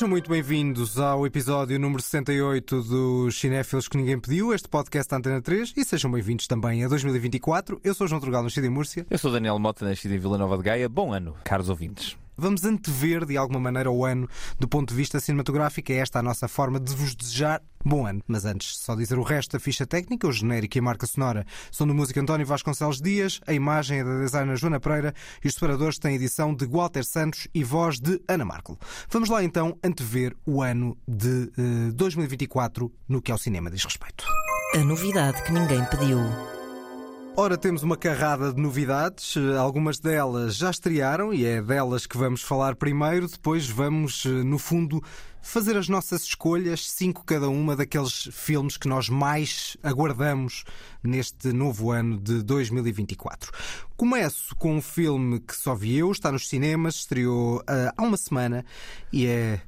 Sejam muito bem-vindos ao episódio número 68 dos Cinéfilos que Ninguém Pediu, este podcast da Antena 3, e sejam bem-vindos também a 2024. Eu sou João Trugal, nascido em Múrcia. Eu sou Daniel Mota, nascido em Vila Nova de Gaia. Bom ano, caros ouvintes. Vamos antever de alguma maneira o ano do ponto de vista cinematográfico. É esta a nossa forma de vos desejar bom ano. Mas antes, só dizer o resto da ficha técnica, o genérico e a marca sonora são do músico António Vasconcelos Dias, a imagem é da designer Joana Pereira e os separadores têm edição de Walter Santos e voz de Ana Marco. Vamos lá então antever o ano de uh, 2024 no que ao cinema diz respeito. A novidade que ninguém pediu. Ora, temos uma carrada de novidades, algumas delas já estrearam e é delas que vamos falar primeiro, depois vamos, no fundo, fazer as nossas escolhas, cinco cada uma daqueles filmes que nós mais aguardamos neste novo ano de 2024. Começo com um filme que só vi eu, está nos cinemas, estreou uh, há uma semana e é,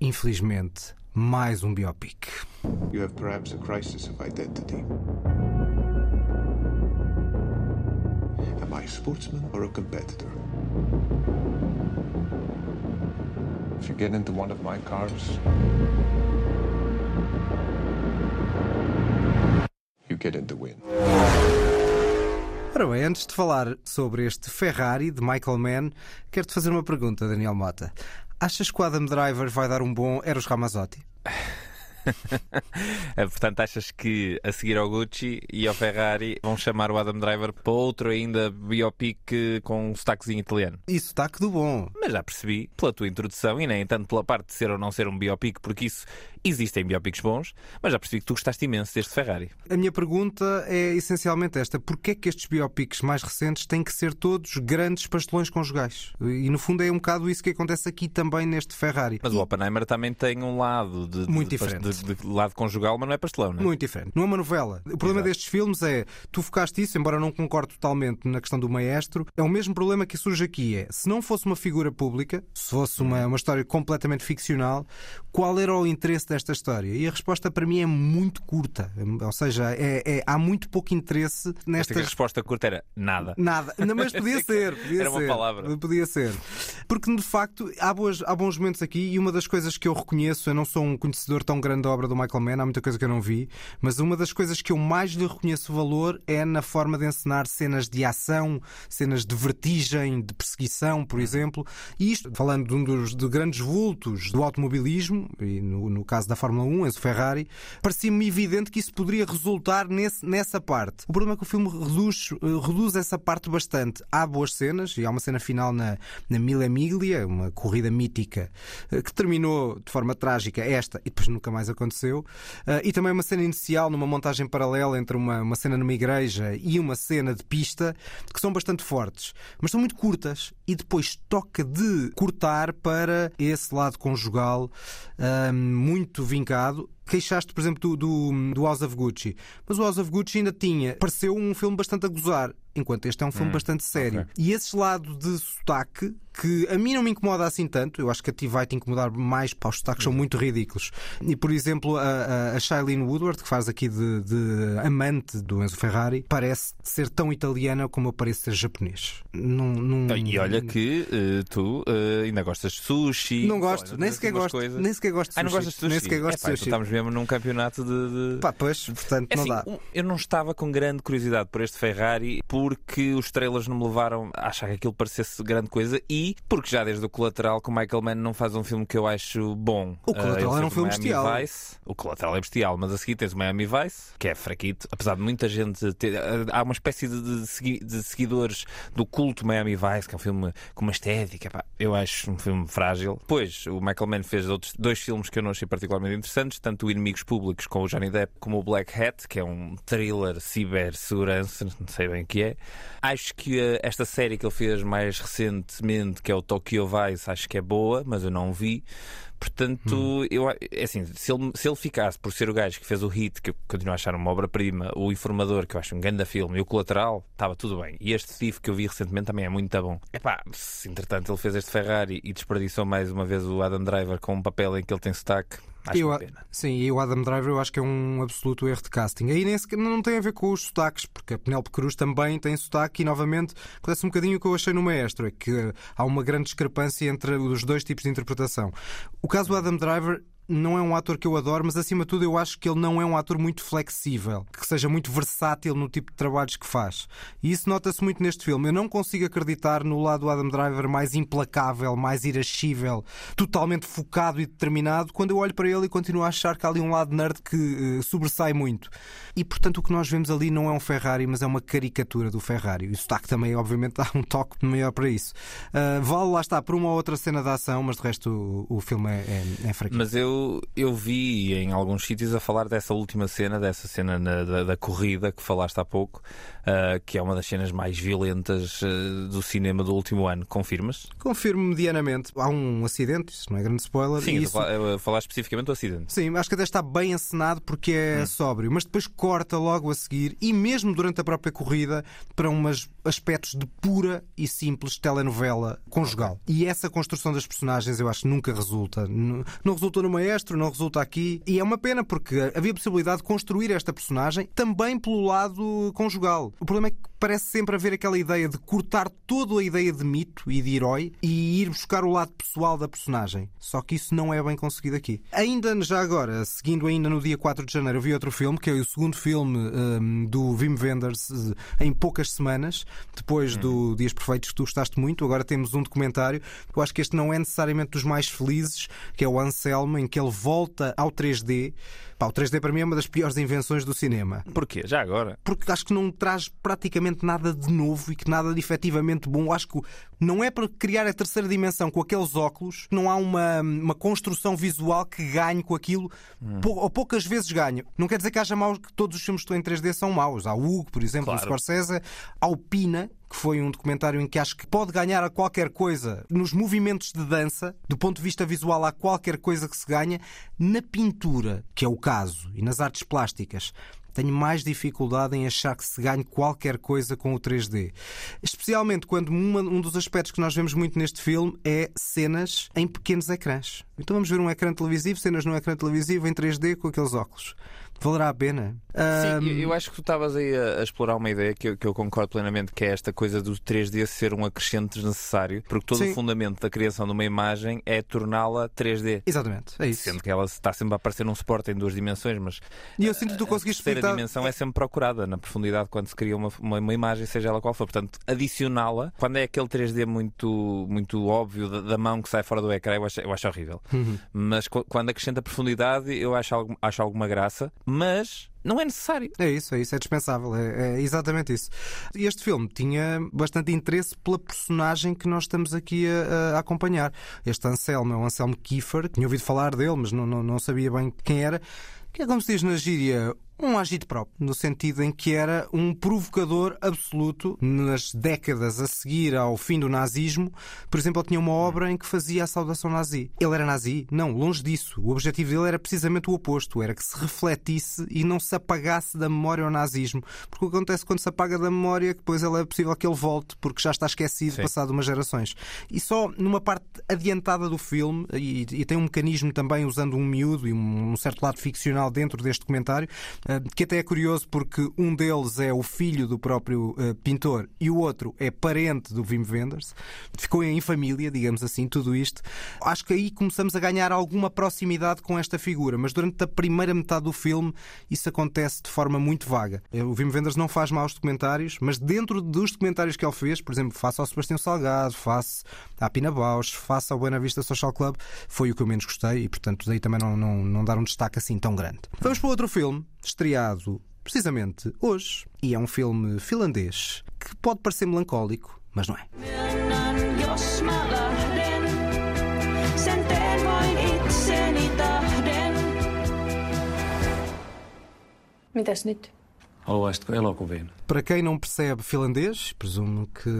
infelizmente, mais um biopic. You have perhaps a crisis of identity. A sportsman or a competitor? If you get into one of my cars, you get in the win. Ora bem, antes de falar sobre este Ferrari de Michael Mann, quero-te fazer uma pergunta, Daniel Mota. Achas que o Adam Driver vai dar um bom Eros Ramazzotti? Portanto, achas que a seguir ao Gucci e ao Ferrari vão chamar o Adam Driver para outro ainda biopic com um sotaquezinho italiano? E sotaque do bom. Mas já percebi, pela tua introdução, e nem tanto pela parte de ser ou não ser um biopic, porque isso Existem biopics bons, mas já percebi que tu gostaste imenso deste Ferrari. A minha pergunta é essencialmente esta: porquê é que estes biopics mais recentes têm que ser todos grandes pastelões conjugais? E no fundo é um bocado isso que acontece aqui também neste Ferrari. Mas o Oppenheimer também tem um lado de, muito de, diferente. De, de, lado conjugal, mas não é pastelão, não é? Muito diferente. Não é uma novela. O problema Exato. destes filmes é tu focaste isso, embora não concorde totalmente na questão do maestro, é o mesmo problema que surge aqui: é se não fosse uma figura pública, se fosse uma, uma história completamente ficcional, qual era o interesse desta história? E a resposta para mim é muito curta. Ou seja, é, é há muito pouco interesse nesta. A resposta curta era nada. Nada. Mas podia ser. Podia era ser. uma palavra. Podia ser. Porque de facto há, boas, há bons momentos aqui e uma das coisas que eu reconheço, eu não sou um conhecedor tão grande da obra do Michael Mann, há muita coisa que eu não vi, mas uma das coisas que eu mais lhe reconheço valor é na forma de encenar cenas de ação, cenas de vertigem, de perseguição, por exemplo. E isto, falando de um dos de grandes vultos do automobilismo, e no, no caso da Fórmula 1, Enzo Ferrari, parecia-me evidente que isso poderia resultar nesse, nessa parte. O problema é que o filme reduz, eh, reduz essa parte bastante. Há boas cenas, e há uma cena final na, na Mille Miglia, uma corrida mítica, eh, que terminou de forma trágica, esta, e depois nunca mais aconteceu. Eh, e também uma cena inicial, numa montagem paralela entre uma, uma cena numa igreja e uma cena de pista, que são bastante fortes, mas são muito curtas. E depois toca de cortar para esse lado conjugal muito vincado queixaste, por exemplo, do, do, do, House of Gucci. Mas o House of Gucci ainda tinha. Pareceu um filme bastante a gozar, enquanto este é um filme hum, bastante sério. Okay. E esse lado de sotaque que a mim não me incomoda assim tanto. Eu acho que a ti vai te incomodar mais para os sotaques são uhum. muito ridículos. E, por exemplo, a, a Shailene Woodward, que faz aqui de, de, amante do Enzo Ferrari, parece ser tão italiana como eu pareço ser japonês. Não, não... E olha que uh, tu uh, ainda gostas de sushi. Não gosto, nem sequer gosto, nem sequer gosto de sushi. Ah, não gostas de sushi? Nem sequer gosto é, pá, de sushi. Estamos mesmo num campeonato de. de... Pá, pois, portanto, é não assim, dá. Eu não estava com grande curiosidade por este Ferrari porque os trailers não me levaram a achar que aquilo parecesse grande coisa e porque já desde o Colateral que o Michael Mann não faz um filme que eu acho bom. O Colateral uh, era um filme bestial. Vice. O Colateral é bestial, mas a seguir tens o Miami Vice, que é fraquito, apesar de muita gente ter. Uh, há uma espécie de, de, de, seguidores do culto Miami Vice, que é um filme com uma estética. Pá, eu acho um filme frágil. Depois, o Michael Mann fez outros dois filmes que eu não achei particularmente interessantes, tanto o Inimigos Públicos com o Johnny Depp como o Black Hat, que é um thriller cibersegurança, não sei bem o que é. Acho que uh, esta série que ele fez mais recentemente, que é o Tokyo Vice, acho que é boa, mas eu não vi. Portanto, hum. eu, é assim, se ele, se ele ficasse por ser o gajo que fez o hit, que eu continuo a achar uma obra-prima, o Informador, que eu acho um grande filme, e o Colateral, estava tudo bem. E este Thief que eu vi recentemente também é muito bom. Epá, se entretanto ele fez este Ferrari e desperdiçou mais uma vez o Adam Driver com um papel em que ele tem sotaque. Acho Eu uma pena. Sim, e o Adam Driver eu acho que é um absoluto erro de casting. Aí sequer- não tem a ver com os sotaques, porque a Penélope Cruz também tem sotaque e novamente acontece um bocadinho o que eu achei no Maestro, é que há uma grande discrepância entre os dois tipos de interpretação. O caso do Adam Driver não é um ator que eu adoro, mas acima de tudo eu acho que ele não é um ator muito flexível, que seja muito versátil no tipo de trabalhos que faz. E isso nota-se muito neste filme. Eu não consigo acreditar no lado do Adam Driver mais implacável, mais irascível, totalmente focado e determinado, quando eu olho para ele e continuo a achar que há ali um lado nerd que eh, sobressai muito. E portanto o que nós vemos ali não é um Ferrari, mas é uma caricatura do Ferrari. E o sotaque também, obviamente, dá um toque maior para isso. Ah, vale lá está por uma ou outra cena de ação, mas de resto o, o filme é, é, é fraquinho. Mas eu, eu vi em alguns sítios a falar dessa última cena, dessa cena na- da, da corrida que falaste há pouco, ah, que é uma das cenas mais violentas ah, do cinema do último ano. Confirmas? Confirmo medianamente. Há um acidente, isso não é grande spoiler. Sim, isso... a falar- especificamente do acidente. Sim, acho que até está bem encenado porque é sóbrio, mas depois corta logo a seguir e mesmo durante a própria corrida para uns aspectos de pura e simples telenovela conjugal. E essa construção das personagens eu acho que nunca resulta. Não resulta no maestro, não resulta aqui. E é uma pena porque havia possibilidade de construir esta personagem também pelo lado conjugal. O problema é que parece sempre haver aquela ideia de cortar toda a ideia de mito e de herói e ir buscar o lado pessoal da personagem. Só que isso não é bem conseguido aqui. Ainda já agora, seguindo ainda no dia 4 de janeiro, eu vi outro filme, que é o segundo filme hum, do Wim Wenders eh, em poucas semanas, depois do Dias Perfeitos que tu gostaste muito. Agora temos um documentário. Eu acho que este não é necessariamente dos mais felizes, que é o Anselmo, em que ele volta ao 3D. Pá, o 3D para mim é uma das piores invenções do cinema Porquê? Já agora? porque acho que não traz praticamente nada de novo e que nada de efetivamente bom. Acho que não é para criar a terceira dimensão com aqueles óculos, não há uma, uma construção visual que ganhe com aquilo, pou- ou poucas vezes ganho. Não quer dizer que haja maus, que todos os filmes que estão em 3D são maus. Há o Hugo, por exemplo, Claro. o Scorsese, há o Pina. Que foi um documentário em que acho que pode ganhar a qualquer coisa nos movimentos de dança, do ponto de vista visual, há qualquer coisa que se ganha. Na pintura, que é o caso, e nas artes plásticas, tenho mais dificuldade em achar que se ganhe qualquer coisa com o 3D. Especialmente quando uma- um dos aspectos que nós vemos muito neste filme é cenas em pequenos ecrãs. Então vamos ver um ecrã televisivo, cenas num ecrã televisivo em 3D com aqueles óculos. Valerá a pena? Sim, eu, Ahm, eu acho que tu estavas aí a, a explorar uma ideia que eu, que eu concordo plenamente, que é esta coisa do 3D ser um acrescente desnecessário, porque todo Sim. o fundamento da criação de uma imagem é torná-la 3D. Exatamente, é isso. Sendo que ela está sempre a aparecer num suporte em duas dimensões, mas E eu sinto que tu a conseguiste terceira explicar. dimensão é sempre procurada na profundidade quando se cria uma, uma, uma imagem, seja ela qual for. Portanto, adicioná-la, quando é aquele 3D muito, muito óbvio da, da mão que sai fora do ecrã, eu acho, eu acho horrível. Uhum. Mas quando acrescenta profundidade, eu acho, algo- acho alguma graça, mas não é necessário. É isso, é isso, é dispensável, é, é exatamente isso. Este filme tinha bastante interesse pela personagem que nós estamos aqui a, a acompanhar. Este Anselmo é o Anselmo Kiefer, tinha ouvido falar dele, mas não, não, não sabia bem quem era. Que é como se diz na gíria, um agite próprio, no sentido em que era um provocador absoluto nas décadas a seguir ao fim do nazismo. Por exemplo, ele tinha uma obra em que fazia a saudação nazi. Ele era nazi? Não, longe disso. O objetivo dele era precisamente o oposto, era que se refletisse e não se apagasse da memória o nazismo. Porque o que acontece quando se apaga da memória é que depois é possível que ele volte, porque já está esquecido Sim. passado umas gerações. E só numa parte adiantada do filme, e, e tem um mecanismo também usando um miúdo e um, certo lado ficcional dentro deste documentário, eh, que até é curioso porque um deles é o filho do próprio eh, pintor e o outro é parente do Wim Wenders. Ficou em família, digamos assim, tudo isto. Acho que aí começamos a ganhar alguma proximidade com esta figura, mas durante a primeira metade do filme isso acontece de forma muito vaga. Eh, O Wim Wenders não faz maus documentários, mas dentro dos documentários que ele fez, por exemplo, face ao Sebastião Salgado, face à Pina Bausch, face ao Buena Vista Social Club, foi o que eu menos gostei e, portanto, daí também não, não, não dar um destaque assim tão grande. Vamos para outro filme, estreado precisamente hoje, e é um filme finlandês que pode parecer melancólico, mas não é. Mitäs nyt? Ou este é. Para quem não percebe finlandês, presumo que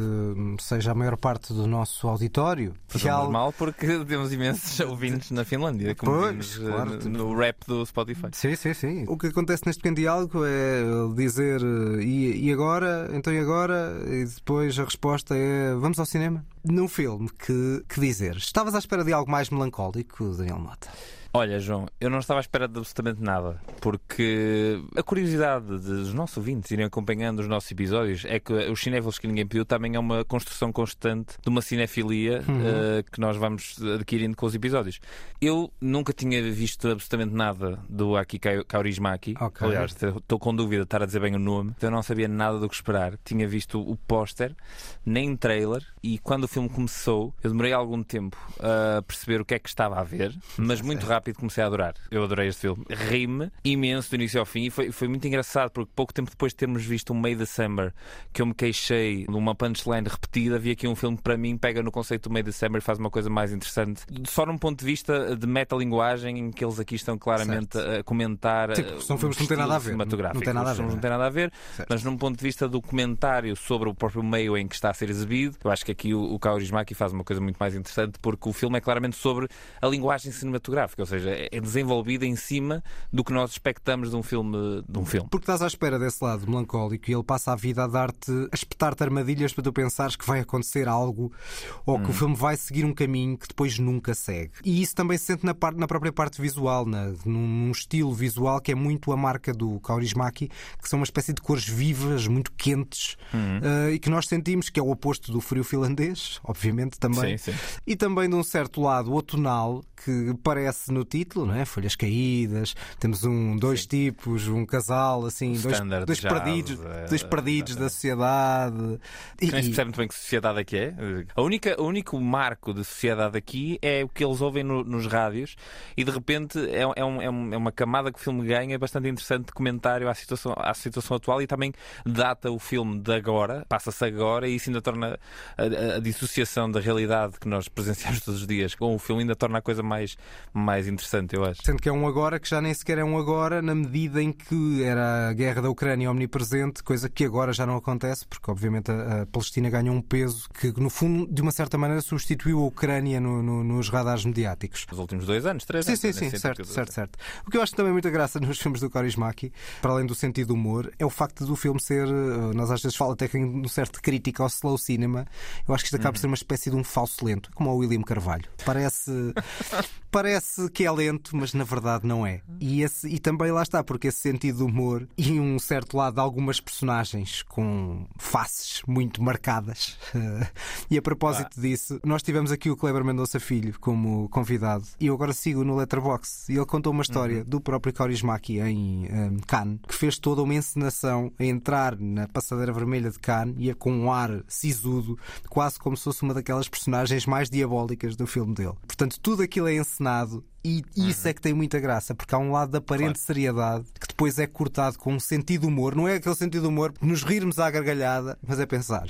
seja a maior parte do nosso auditório. Fazemos Real- mal porque temos imensos ouvintes na Finlândia, como Pois, vimos, eh, claro, no, tipo- no rap do Spotify. Sim, sim, sim. O que acontece neste pequeno diálogo é dizer eh, e, e agora? Então e agora? E depois a resposta é vamos ao cinema? Num filme, que, que dizer? Estavas à espera de algo mais melancólico, Daniel Mota? Olha, João, eu não estava à espera de absolutamente nada, porque a curiosidade dos nossos ouvintes irem acompanhando os nossos episódios é que os cinéfilos que ninguém pediu também é uma construção constante de uma cinefilia eh, que nós vamos adquirindo com os episódios. Eu nunca tinha visto absolutamente nada do Aki Kau- Kaurismäki. Ok. Aliás, estou com dúvida de estar a dizer bem o nome, então eu não sabia nada do que esperar. Tinha visto o póster, nem trailer, e quando o filme começou, eu demorei algum tempo a perceber o que é que estava a ver, mas muito rápido comecei a adorar. Eu adorei este filme. Ri-me imenso do início ao fim e foi, foi muito engraçado porque pouco tempo depois de termos visto o May December, que eu me queixei de uma punchline repetida, vi aqui um filme que para mim pega no conceito do May December e faz uma coisa mais interessante. Só num ponto de vista de metalinguagem, em que eles aqui estão claramente a comentar. Tipo, são filmes que não têm nada a ver. Não cinematográfico. tem nada a ver, não têm nada a ver, Certo. mas num ponto de vista do comentário sobre o próprio meio em que está a ser exibido, eu acho que aqui o, o Kaurismäki faz uma coisa muito mais interessante porque o filme é claramente sobre a linguagem cinematográfica, seja, é desenvolvida em cima do que nós expectamos de um filme. De um filme. Porque estás à espera desse lado melancólico e ele passa a vida a dar-te, a espetar-te armadilhas para tu pensares que vai acontecer algo ou que o filme vai seguir um caminho que depois nunca segue. E isso também se sente na, parte, na própria parte visual, na, num, estilo visual que é muito a marca do Kaurismäki, que são uma espécie de cores vivas, muito quentes eh, e que nós sentimos que é o oposto do frio finlandês, obviamente também. Sim, sim. E também de um certo lado outonal que parece no título, não é? Folhas caídas, temos um, dois tipos, um casal, assim, dois, dois jazz, perdidos, é, dois perdidos da sociedade. E, se e- percebe muito bem que sociedade é que é. A única, o único marco de sociedade aqui é o que eles ouvem no- nos rádios e de repente é, é um- é um- é uma camada que o filme ganha bastante interessante de comentário à situação, à situação atual e também data o filme de agora, passa-se agora e isso ainda torna a, a- a dissociação da realidade que nós presenciamos todos os dias com o filme ainda torna a coisa mais, mais interessante, eu acho. Sendo que é um agora que já nem sequer é um agora, na medida em que era a guerra da Ucrânia omnipresente, coisa que agora já não acontece, porque obviamente a, a Palestina ganhou um peso que, no fundo, de uma certa maneira, substituiu a Ucrânia no- no- nos radares mediáticos. Nos últimos dois anos, três Sim, anos. sim, sim, sentido certo, certo, certo. O que eu acho também muita graça nos filmes do Kaurismäki, para além do sentido do humor, é o facto do filme ser, eh, nós às vezes falamos até que um certo crítica ao slow cinema, eu acho que isto acaba por ser uma espécie de um falso lento, como o William Carvalho. Parece, parece que é lento, mas na verdade não é. E, esse, e também lá está, porque esse sentido do humor e um certo lado de algumas personagens com faces muito marcadas. e a propósito disso, nós tivemos aqui o Kleber Mendonça Filho como convidado e eu agora sigo no Letterboxd e ele contou uma história do próprio Kaurismäki em um, Cannes que fez toda uma encenação a entrar na passadeira vermelha de Cannes e a com um ar sisudo, quase como se fosse uma daquelas personagens mais diabólicas do filme dele. Portanto, tudo aquilo é encenado e isso é que tem muita graça, porque há um lado de aparente seriedade que depois é cortado com um sentido de humor. Não é aquele sentido de humor de nos rirmos à gargalhada, mas é pensar: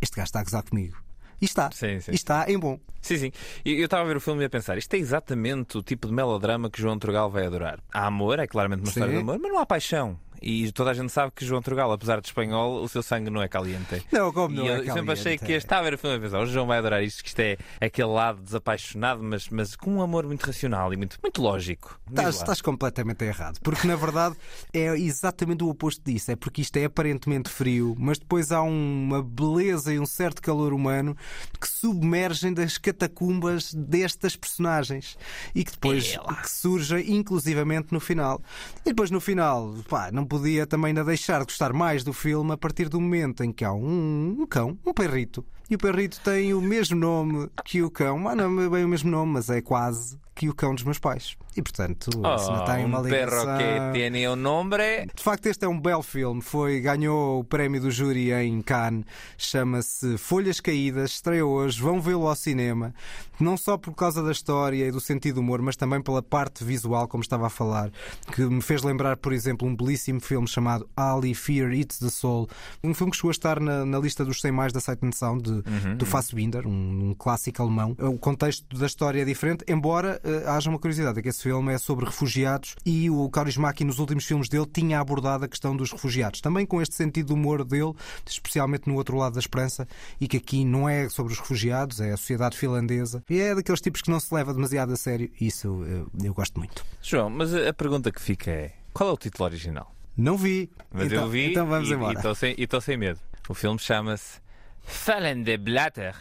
este gajo está a gozar comigo. E está. Sim, sim. E está em bom. Sim, sim. Eu estava a ver o filme e a pensar, isto é exatamente o tipo de melodrama que João Turgal vai adorar. Há amor, é claramente uma Sim. história de amor, mas não há paixão. E toda a gente sabe que João Turgal, apesar de espanhol, o seu sangue não é caliente. Não, como não e é eu sempre caliente, achei que é. este estava a ver a pensar, o João vai adorar isto, que isto é aquele lado desapaixonado, mas, mas com um amor muito racional e muito, muito lógico. Estás, estás completamente errado, porque na verdade é exatamente o oposto disso. É porque isto é aparentemente frio, mas depois há uma beleza e um certo calor humano que submergem das catacumbas destas personagens e que depois que surgem inclusivamente no final. E depois no final, pá, não podia também ainda deixar de gostar mais do filme a partir do momento em que há um, um cão, um perrito. E o perrito tem o mesmo nome que o cão, mas não é bem o mesmo nome, mas é quase que o cão dos meus pais. E portanto, isso não Oh, tem uma um perro ligação. que tiene um nombre. De facto, este é um belo filme. Foi, ganhou o prémio do júri em Cannes. Chama-se Folhas Caídas. Estreia hoje. Vão vê-lo ao cinema. Não só por causa da história e do sentido do humor, mas também pela parte visual, como estava a falar, que me fez lembrar, por exemplo, um belíssimo filme chamado Ali Fear Eats the Soul. Um filme que chegou a estar na, na lista dos 100 mais da Sight Sound de, do Fassbinder, um, um clássico alemão. O contexto da história é diferente, embora eh, haja uma curiosidade, é que esse filme é sobre refugiados e o Kaurismäki nos últimos filmes dele tinha abordado a questão dos refugiados, também com este sentido de humor dele, especialmente no outro lado da esperança, e que aqui não é sobre os refugiados, é a sociedade finlandesa, e é daqueles tipos que não se leva demasiado a sério, e isso eu, eu gosto muito. João, mas a pergunta que fica é: qual é o título original? Não vi. Mas então, eu vi Então vamos e embora. estou sem, e sem medo. O filme chama-se Fallen de Blatter.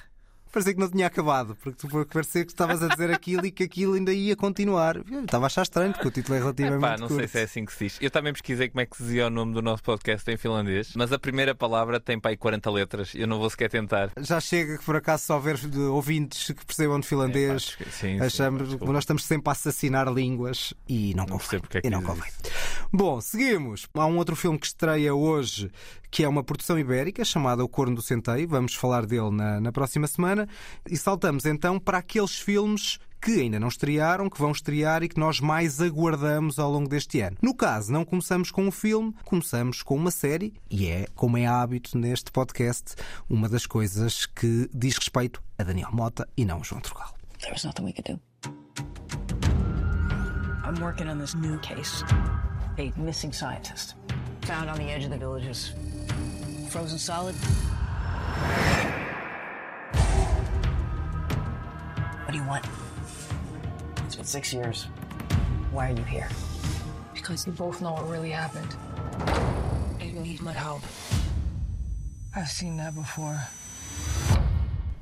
Parecia que não tinha acabado, porque tu parecia que estavas a dizer aquilo e que aquilo ainda ia continuar. Eu estava a achar estranho, porque o título é relativamente Epá, não sei curto. se é assim que se diz. Eu também pesquisei como é que se dizia o nome do nosso podcast em finlandês, mas a primeira palavra tem aí 40 letras. Eu não vou sequer tentar. Já chega que por acaso só houver ouvintes que percebam de finlandês. Sim, sim, Achamos desculpa. nós estamos sempre a assassinar línguas e não, Não convém. é e não convém. Bom, seguimos. Há um outro filme que estreia hoje que é uma produção ibérica chamada O Corno do Centeio. Vamos falar dele na, na próxima semana. E saltamos então para aqueles filmes que ainda não estrearam, que vão estrear e que nós mais aguardamos ao longo deste ano. No caso, não começamos com um filme, começamos com uma série e é, como é hábito neste podcast, uma das coisas que diz respeito a Daniel Mota e não a João Trugal. There was nothing we could do. I'm working on this new case. A missing scientist. Found on the edge of the village villages. Frozen solid. What do you want? It's been six years. Why are you here? Because you both know what really happened. You need my help. I've seen that before.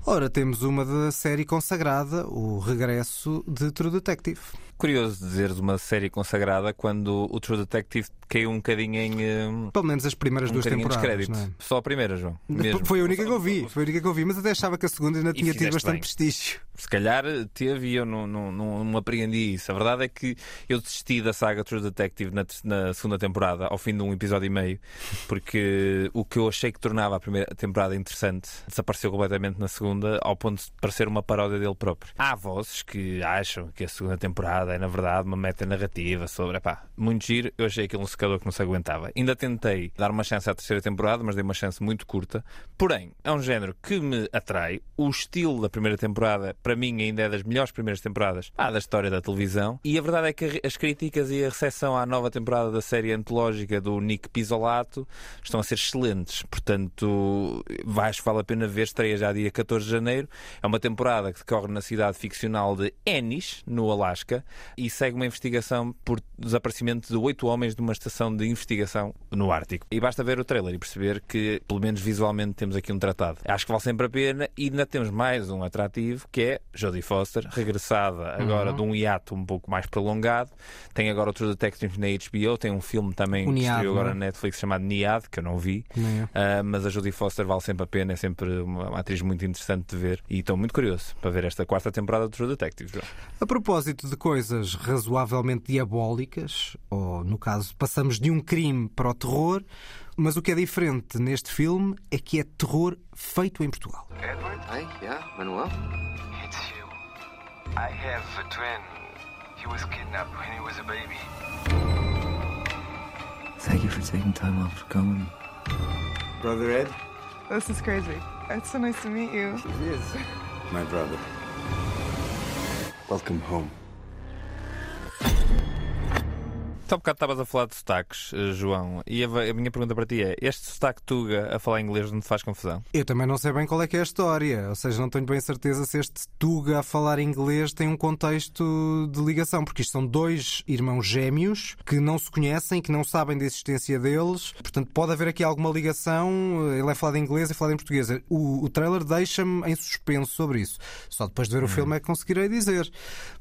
Ora, temos uma da série consagrada, o regresso de True Detective. Curioso dizeres uma série consagrada quando o True Detective caiu um bocadinho em. eh, Pelo menos as primeiras Um duas temporadas. é? Só a primeira, João. Mesmo. Foi a única que eu vi, foi a única que eu vi, mas até achava que a segunda ainda E tinha tido bastante bem. prestígio. Se calhar teve e eu não, não, não, não apreendi isso. A verdade é que eu desisti da saga True Detective na, na segunda temporada, ao fim de um episódio e meio, porque o que eu achei que tornava a primeira temporada interessante desapareceu completamente na segunda, ao ponto de parecer uma paródia dele próprio. Há vozes que acham que a segunda temporada é, na verdade, uma meta-narrativa sobre. Epá, muito giro, eu achei aquilo um secador que não se aguentava. Ainda tentei dar uma chance à terceira temporada, mas dei uma chance muito curta. Porém, é um género que me atrai. O estilo da primeira temporada, para mim, ainda é das melhores primeiras temporadas ah, da história da televisão. E a verdade é que as críticas e a recepção à nova temporada da série antológica do Nick Pisolato estão a ser excelentes. Portanto, acho que vale a pena ver. Estreia já dia 14 de janeiro. É uma temporada que decorre na cidade ficcional de Ennis, no Alasca, e segue uma investigação por desaparecimento de oito homens de uma estação de investigação no Ártico. E basta ver o trailer e perceber que, pelo menos visualmente, temos aqui um tratado. Acho que vale sempre a pena e ainda temos mais um atrativo que é Jodie Foster, regressada agora de um hiato um pouco mais prolongado. Tem agora outro Detective na HBO, tem um filme também O que Niad, estreou agora é? na Netflix chamado Niad, que eu não vi. Ah, mas a Jodie Foster vale sempre a pena, é sempre uma, uma atriz muito interessante de ver e estou muito curioso para ver esta quarta temporada do True Detective. João. A propósito de coisas razoavelmente diabólicas, ou no caso, passamos de um crime para o terror, mas o que é diferente neste filme é que é terror feito em Portugal. Hi, yeah, Manuel? It's you. I have a twin. He was kidnapped when he was a baby. Thank you for taking time off for coming. Brother Ed? This is crazy. It's so nice to meet you. It is. My brother. Welcome home. Então, há bocado estavas a falar de sotaques, eh, João, e a, a minha pergunta para ti é: este sotaque Tuga a falar inglês não te faz confusão? Eu também não sei bem qual é que é a história, ou seja, não tenho bem certeza se este Tuga a falar inglês tem um contexto de ligação, porque isto são dois irmãos gêmeos que não se conhecem, que não sabem da existência deles, portanto pode haver aqui alguma ligação. Ele é falado em inglês e falado em português. O, o trailer deixa-me em suspenso sobre isso. Só depois de ver o filme é que conseguirei dizer.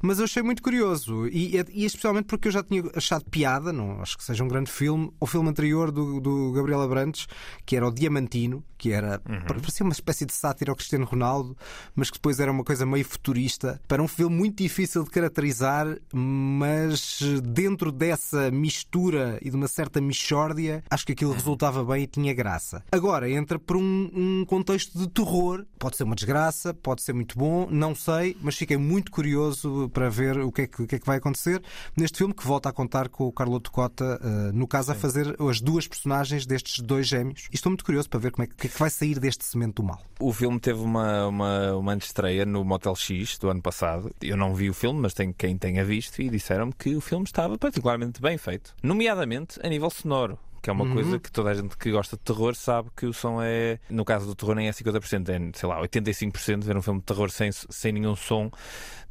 Mas eu achei muito curioso, e, e especialmente porque eu já tinha achado piada, não acho que seja um grande filme, o filme anterior do, do Gabriel Abrantes, que era o Diamantino, que era parecia uma espécie de sátira ao Cristiano Ronaldo, mas que depois era uma coisa meio futurista. Para um filme muito difícil de caracterizar, mas dentro dessa mistura e de uma certa mixórdia, acho que aquilo resultava bem e tinha graça. Agora entra por um, um contexto de terror. Pode ser uma desgraça, pode ser muito bom, não sei, mas fiquei muito curioso para ver o que é que, o que, é que vai acontecer neste filme que volta a contar com o Carloto Cota, uh, no caso, a fazer as duas personagens destes dois gêmeos. E estou muito curioso para ver como é que, que é que vai sair deste cimento do mal. O filme teve uma, uma, uma estreia no Motel X do ano passado. Eu não vi o filme, mas tem quem tenha visto e disseram-me que o filme estava particularmente bem feito. Nomeadamente a nível sonoro. Que é uma Uhum. coisa que toda a gente que gosta de terror sabe que o som é. No caso do terror, nem é 50%, é, sei lá, 85%. Ver um filme de terror sem, sem nenhum som,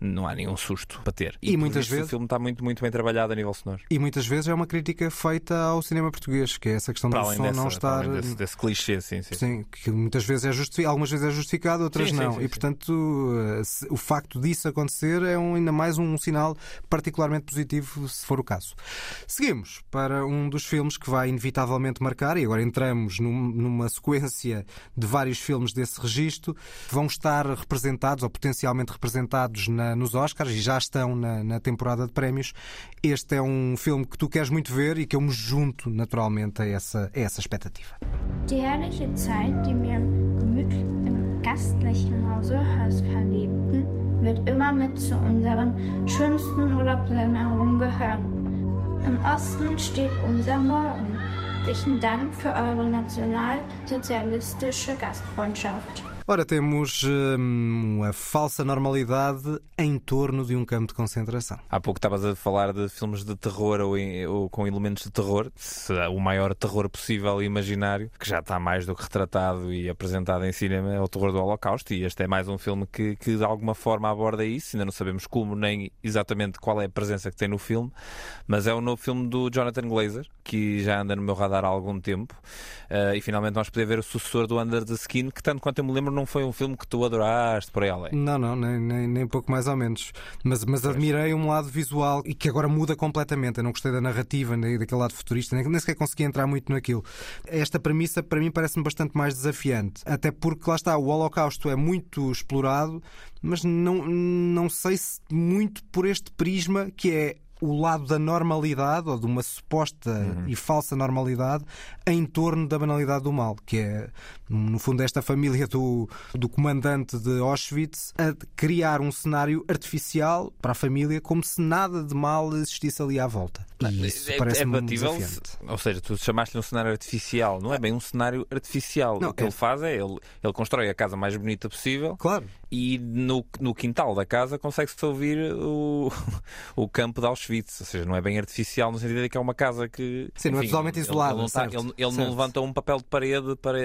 não há nenhum susto para ter. E por muitas isso vezes- O filme está muito, muito bem trabalhado a nível sonoro. E muitas vezes é uma crítica feita ao cinema português, que é essa questão Para do som dessa, não estar. desse, desse clichê, sim, sim. Sim, que muitas vezes é justificado, algumas vezes é justificado, outras Sim, não. sim, e sim. portanto, eh, o facto disso acontecer é um- ainda mais um sinal particularmente positivo, se for o caso. Seguimos para um dos filmes que vai inevitavelmente marcar, e agora entramos num- numa sequência de vários filmes desse registro, vão estar representados ou potencialmente representados na- nos Oscars e já estão na, na temporada de prémios. Este é um filme que tu queres muito ver e que eu me junto naturalmente a essa, a essa expectativa. Die herrliche Zeit, die wir gemütlich im gastlichen Hause Hörs verlebten, wird immer mit zu unseren schönsten Urlaubserinnerungen gehören. Im Osten steht unser Morgen. Herzlichen Dank für eure nationalsozialistische Gastfreundschaft. Ora, temos hum, uma falsa normalidade em torno de um campo de concentração. Há pouco estavas a falar de filmes de terror ou, ou com elementos de terror, se o maior terror possível e imaginário, que já está mais do que retratado e apresentado em cinema, é o terror do Holocausto. E este é mais um filme que, que de alguma forma aborda isso. Ainda não sabemos como nem exatamente qual é a presença que tem no filme, mas é o novo filme do Jonathan Glazer, que já anda no meu radar há algum tempo. Eh, e finalmente vamos poder ver o sucessor do Under the Skin, que tanto quanto eu me lembro não foi um filme que tu adoraste por aí além. Não, não, nem, nem, nem pouco mais ou menos. Mas, mas admirei um lado visual e que agora muda completamente. Eu não gostei da narrativa, nem daquele lado futurista, nem, nem sequer consegui entrar muito naquilo. Esta premissa, para mim, parece-me bastante mais desafiante. Até porque, lá está, o Holocausto é muito explorado, mas não, não sei se muito por este prisma que é o lado da normalidade ou de uma suposta e falsa normalidade em torno da banalidade do mal, que é, no fundo, esta família do, do comandante de Auschwitz a criar um cenário artificial para a família como se nada de mal existisse ali à volta. Isso é, é parece-me batível, desafiante. ou seja, tu chamaste-lhe um cenário artificial, não é bem um cenário artificial. Não, o que é- ele faz é ele, ele constrói a casa mais bonita possível Claro. e no, no quintal da casa consegue-se ouvir o, o campo de Auschwitz. Ou seja, não é bem artificial no sentido de que é uma casa que. Sim, não é visualmente ele- isolada, Ele, não, certo, ele- ele não levanta um papel de parede para.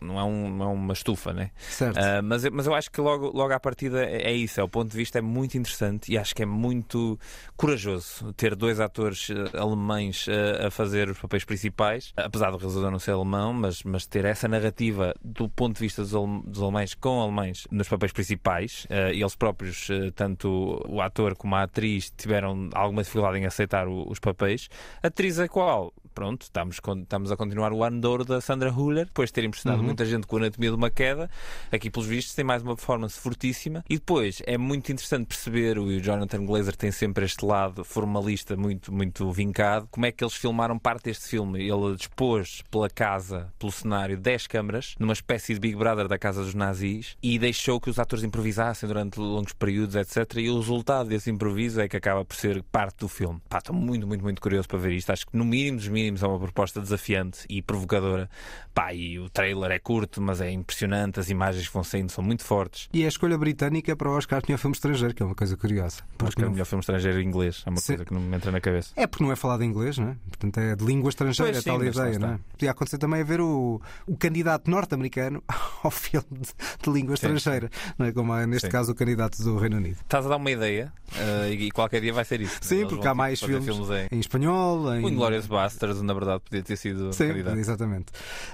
Não é, um, não é uma estufa, né? Certo. Ah, mas, eu- mas eu acho que logo, logo à partida é é isso, é o ponto de vista é muito interessante e acho que é muito corajoso ter dois atores eh, alemães eh, a fazer os papéis principais, apesar do realizador não ser alemão, mas, mas ter essa narrativa do ponto de vista dos, alem- dos alemães com alemães nos papéis principais. eh, eles próprios, tanto o ator como a atriz, tiveram alguma dificuldade em aceitar os papéis. Atriz a qual, pronto, estamos, estamos a continuar o ano de ouro da Sandra Huller, depois de ter impressionado muita gente com a anatomia de uma queda. Aqui, pelos vistos, tem mais uma performance fortíssima. E depois é muito interessante perceber, o Jonathan Glazer tem sempre este lado formalista muito, muito vincado, como é que eles filmaram parte deste filme. Ele dispôs pela casa, pelo cenário, 10 câmaras, numa espécie de Big Brother da casa dos nazis, e deixou que os atores improvisassem durante longos períodos, etc. E o resultado desse improviso é que acaba por ser parte do filme. Pá, estou muito, muito, muito curioso para ver isto. Acho que no mínimo dos mínimos é uma proposta desafiante e provocadora. Pá, e o trailer é curto, mas é impressionante. As imagens que vão saindo são muito fortes. E a escolha britânica para o Oscar de melhor filme estrangeiro, que é uma coisa curiosa. Porque que é o não- melhor filme estrangeiro em inglês. É uma Sim. coisa que não me entra na cabeça. É porque não é falado em inglês, não é? Portanto, é de língua estrangeira, Pois sim, tal ideia, não é? Podia acontecer também a ver o, o candidato norte-americano ao filme de, de língua Sim. estrangeira, não é? Como é, neste Sim. caso o candidato do Reino Unido. Estás a dar uma ideia eh, e, qualquer dia vai ser isso. Sim, porque há mais tipo, fazer filmes, em... em espanhol, em. O Inglourious Basterds, na verdade, podia ter sido Sim, candidato. exatamente.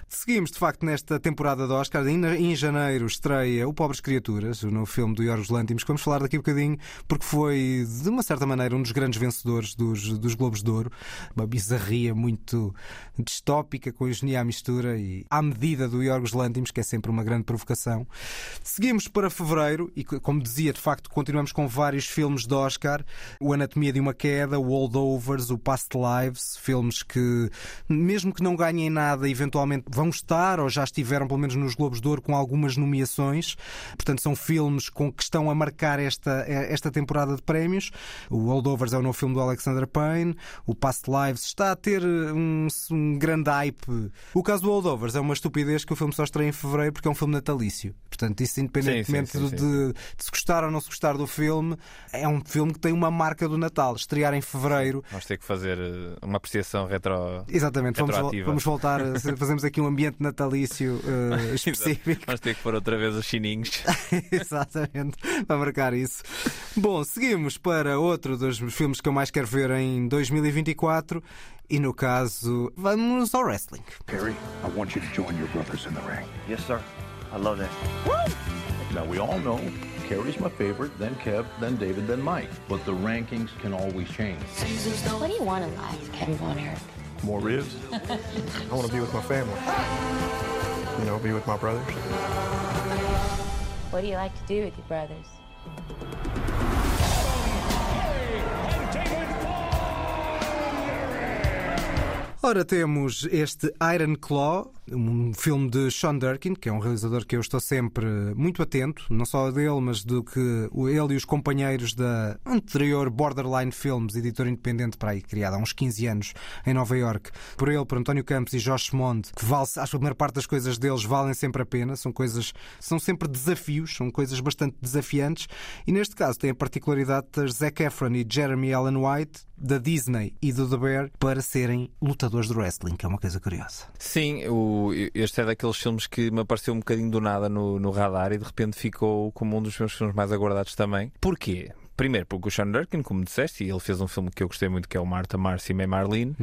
Seguimos, de facto, nesta temporada de Oscar. Em, janeiro estreia O Pobres Criaturas, o novo filme do Yorgos Lanthimos, que vamos falar daqui a bocadinho, porque foi, de uma certa maneira, um dos grandes vencedores dos, dos Globos de Ouro. Uma bizarria muito distópica, com engenharia à mistura e à medida do Yorgos Lanthimos, que é sempre uma grande provocação. Seguimos para fevereiro e, como dizia, de facto, continuamos com vários filmes de Oscar. O Anatomia de uma Queda, o Holdovers, o Past Lives, filmes que que, mesmo que não ganhem nada, eventualmente vão estar ou já estiveram, pelo menos nos Globos de Ouro, com algumas nomeações. Portanto, são filmes com que estão a marcar esta, esta temporada de prémios. O Holdovers é o novo filme do Alexander Payne. O Past Lives está a ter um, um grande hype. O caso do Holdovers é uma estupidez que o filme só estreia em fevereiro porque é um filme natalício. Portanto, isso independentemente Sim, sim, sim, de, de se gostar ou não se gostar do filme, é um filme que tem uma marca do Natal. Estrear em fevereiro. Vamos ter que fazer eh, uma apreciação retro. Exatamente, vamos, vamos voltar, a- fazemos aqui um ambiente natalício eh, específico. Vamos ter que pôr outra vez os chininhos. Exatamente, para marcar isso. Bom, seguimos para outro dos filmes que eu mais quero ver em 2024 e no caso, vamos ao wrestling. Perry, I want you to join your brothers in the ring. Yes, sir. I love that. Now, we all know Kerry's my favorite, then Kev, then David, then Mike. But the rankings can always change. What do you want in life, Kevin Von Erich? More ribs? I want to be with my family. You know, be with my brothers. What do you like to do with your brothers? Ora, temos este Iron Claw, um filme de Sean Durkin, que é um realizador que eu estou sempre muito atento, não só dele, mas do que ele e os companheiros da anterior Borderline Films, editora independente para aí, criada há uns 15 anos em Nova York, por ele, por António Campos e Josh Mond, que vale, acho que a primeira parte das coisas deles valem sempre a pena, são coisas, são sempre desafios, são coisas bastante desafiantes, e neste caso tem a particularidade de Zac Efron e Jeremy Allen White da Disney e do The Bear para serem lutadores de wrestling, que é uma coisa curiosa. Sim, o- este é daqueles filmes que me apareceu um bocadinho do nada no, no radar e de repente ficou como um dos meus filmes mais aguardados também. Porquê? Primeiro, porque o Sean Durkin, como disseste, e ele fez um filme que eu gostei muito, que é o Martha, Marcy e May Marlene.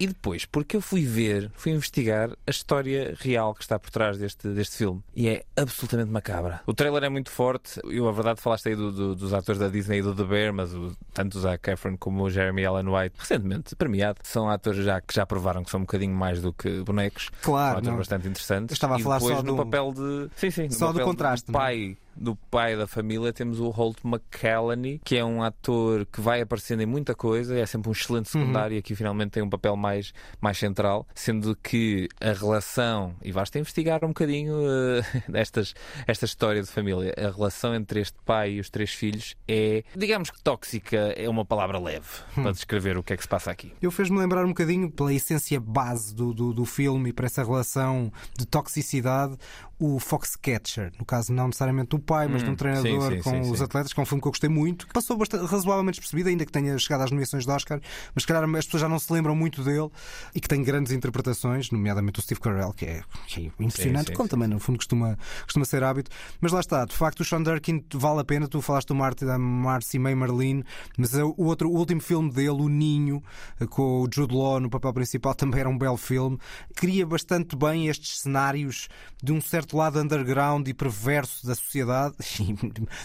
E depois, porque eu fui ver, fui investigar a história real que está por trás deste, deste filme. E é absolutamente macabra. O trailer é muito forte. Eu, a verdade, falaste aí do- do- dos atores da Disney e do The Bear, mas o, tanto o Zac Efron como o Jeremy Allen White, recentemente premiado, são atores já, que já provaram que são um bocadinho mais do que bonecos. Claro, São atores não. bastante interessantes. Eu estava a falar depois só no do- papel de. Sim, sim. só do contraste, é? pai do pai da família temos o Holt McCallany, que é um ator que vai aparecendo em muita coisa, é sempre um excelente secundário e aqui finalmente tem um papel mais, mais central, sendo que a relação, e basta investigar um bocadinho eh, destas, esta história de família, a relação entre este pai e os três filhos é, digamos que tóxica, é uma palavra leve para descrever o que é que se passa aqui. Eu fez-me lembrar um bocadinho, pela essência base do, do, do filme e para essa relação de toxicidade, o Foxcatcher. No caso, não necessariamente o pai, mas de um Hum, treinador sim, sim, com sim, os atletas, que é um filme que eu gostei muito, que passou bastante, razoavelmente despercebido, ainda que tenha chegado às nomeações de Oscar, mas se calhar as pessoas já não se lembram muito dele e que tem grandes interpretações, nomeadamente o Steve Carell, que é, que é impressionante, como também no fundo costuma, costuma ser hábito. Mas lá está, de facto, o Sean Durkin vale a pena. Tu falaste do Marty, da Marcy May Marlene, mas é o outro, o último filme dele, O Ninho, com o Jude Law no papel principal, também era um belo filme. Cria bastante bem estes cenários de um certo lado underground e perverso da sociedade. E,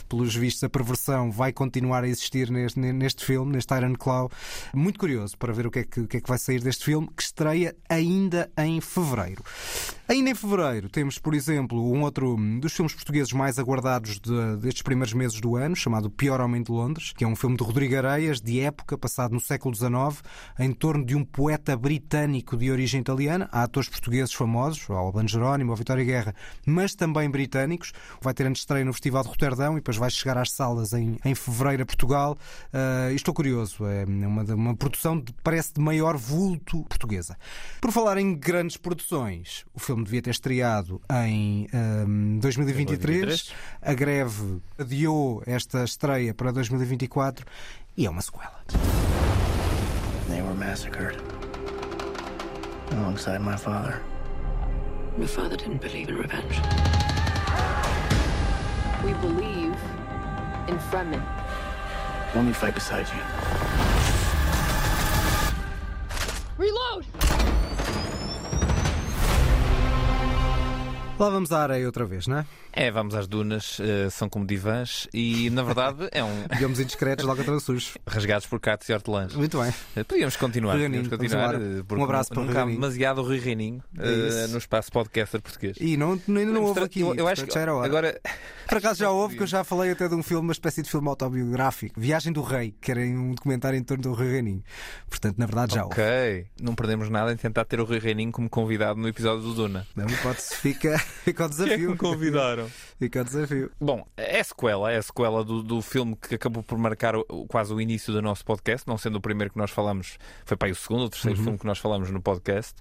pelos vistos, a perversão vai continuar a existir neste, neste filme, neste Iron Claw. Muito curioso para ver o que, é que, o que é que vai sair deste filme, que estreia ainda em fevereiro. Ainda em fevereiro temos, por exemplo, um outro dos filmes portugueses mais aguardados de- destes primeiros meses do ano, chamado Pior Homem de Londres, que é um filme de Rodrigo Areias, de época, passado no século XIX, em torno de um poeta britânico de origem italiana. Há atores portugueses famosos, o Albano Jerónimo, a Vitória Guerra, mas também britânicos. Vai ter antes estreia no Festival de Roterdão e depois vai chegar às salas em, em fevereiro a Portugal. E estou curioso, é uma, uma produção de, parece de maior vulto portuguesa. Por falar em grandes produções, o filme devia ter estreado em ahm, 2023. 2023. A greve adiou esta estreia para 2024 e é uma sequela. They were massacred alongside my father. Your father didn't believe in revenge. We believe in Fremen. Let me fight beside you. Reload! Lá vamos à areia outra vez, não é? É, vamos às dunas, eh, são como divãs e na verdade é um. Digamos indiscretos de Alcatraz Sujos. Rasgados por Catos e Hortelãs. Muito bem. Eh, Podíamos continuar. Rui Podíamos continuar eh, Um abraço para o Rui demasiado Rui Reininho É eh, isso. no espaço podcaster português. E não, ainda não houve aqui. Eu, eu acho que já era hora. agora Por acaso já houve, que eu já falei até de um filme, uma espécie de filme autobiográfico, Viagem do Rei, que era um documentário em torno do Rei Reininho. Portanto, na verdade já houve. Ok, não perdemos nada em tentar ter o Rui Reininho como convidado no episódio do Duna. Não hipótese, fica, fica o Quem é que desafio. me convidaram? Fica o desafio. Bom, é sequela, é a sequela do, do filme que acabou por marcar o- quase o início do nosso podcast, não sendo o primeiro que nós falamos, foi para aí o segundo ou terceiro Uhum. filme que nós falamos no podcast.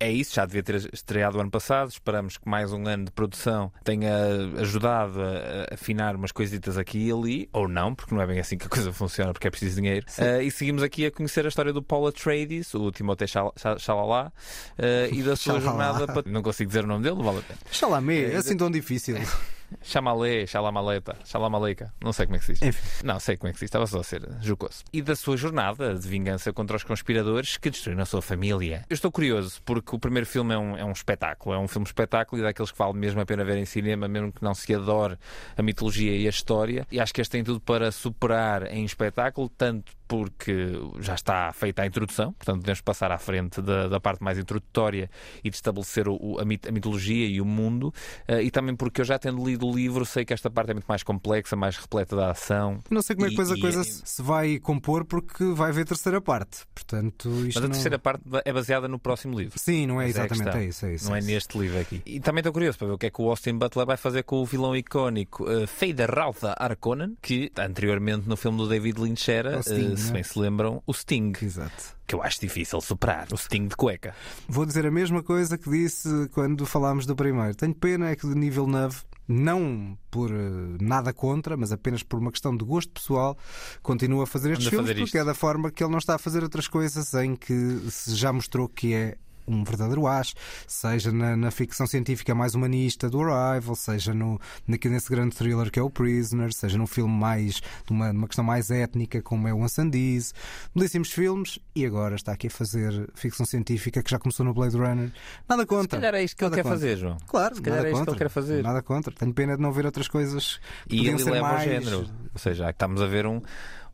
É isso, já devia ter estreado o ano passado. Esperamos que mais um ano de produção tenha ajudado a, afinar umas coisitas aqui e ali, ou não, porque não é bem assim que a coisa funciona, porque é preciso dinheiro. Ah, e seguimos aqui a conhecer a história do Paul Atreides, o Timothée Chal- Chal- Chalalá, ah, e da sua jornada. para- Não consigo dizer o nome dele, não vale a pena. Xalamé, é assim tão difícil. Chamalé, Chalamaleta, Chalamaleca, não sei como é que se diz. Enfim. Não sei como é que se diz, estava só a ser jocoso. E da sua jornada de vingança contra os conspiradores que destruíram a sua família. Eu estou curioso porque o primeiro filme é um, é um espetáculo, é um filme espetáculo e daqueles que vale mesmo a pena ver em cinema, mesmo que não se adore a mitologia e a história. E acho que este tem tudo para superar em espetáculo, tanto porque já está feita a introdução, portanto podemos passar à frente da, da parte mais introdutória e de estabelecer o- a, mit- a mitologia e o mundo, eh, e também porque eu já tendo lido o livro sei que esta parte é muito mais complexa, mais repleta da ação. Não sei como é que depois a coisa se se vai compor, porque vai haver terceira parte. Portanto, Mas a não... terceira parte é baseada no próximo livro. Sim, não é Essa a exatamente é isso, é isso. Não é é isso. neste livro aqui. E também estou curioso para ver o que é que o Austin Butler vai fazer com o vilão icónico uh, Feida Rauta Harkonnen, que anteriormente no filme do David Lynch era, É uh, se bem se lembram, o Sting. Exato. Que eu acho difícil superar. O Sting de cueca. Vou dizer a mesma coisa que disse quando falámos do primeiro. Tenho pena é que o nível 9, não por eh, nada contra, mas apenas por uma questão de gosto pessoal, continua a fazer estes Anda filmes, fazer porque isto. é da forma que ele não está a fazer outras coisas em que se já mostrou que é um verdadeiro as, seja na, na ficção científica mais humanista do Arrival, seja no, naquele, nesse grande thriller que é o Prisoner, seja num filme mais de uma, uma questão mais étnica como é o Ansandiz. Belíssimos filmes e agora está aqui a fazer ficção científica que já começou no Blade Runner. Nada contra. Se calhar é isto que ele quer contra. fazer, João. Claro, Se calhar nada é isto que ele quer fazer. Nada contra. Tenho pena de não ver outras coisas que E ele ser leva mais... ao género. Ou seja, estamos a ver um-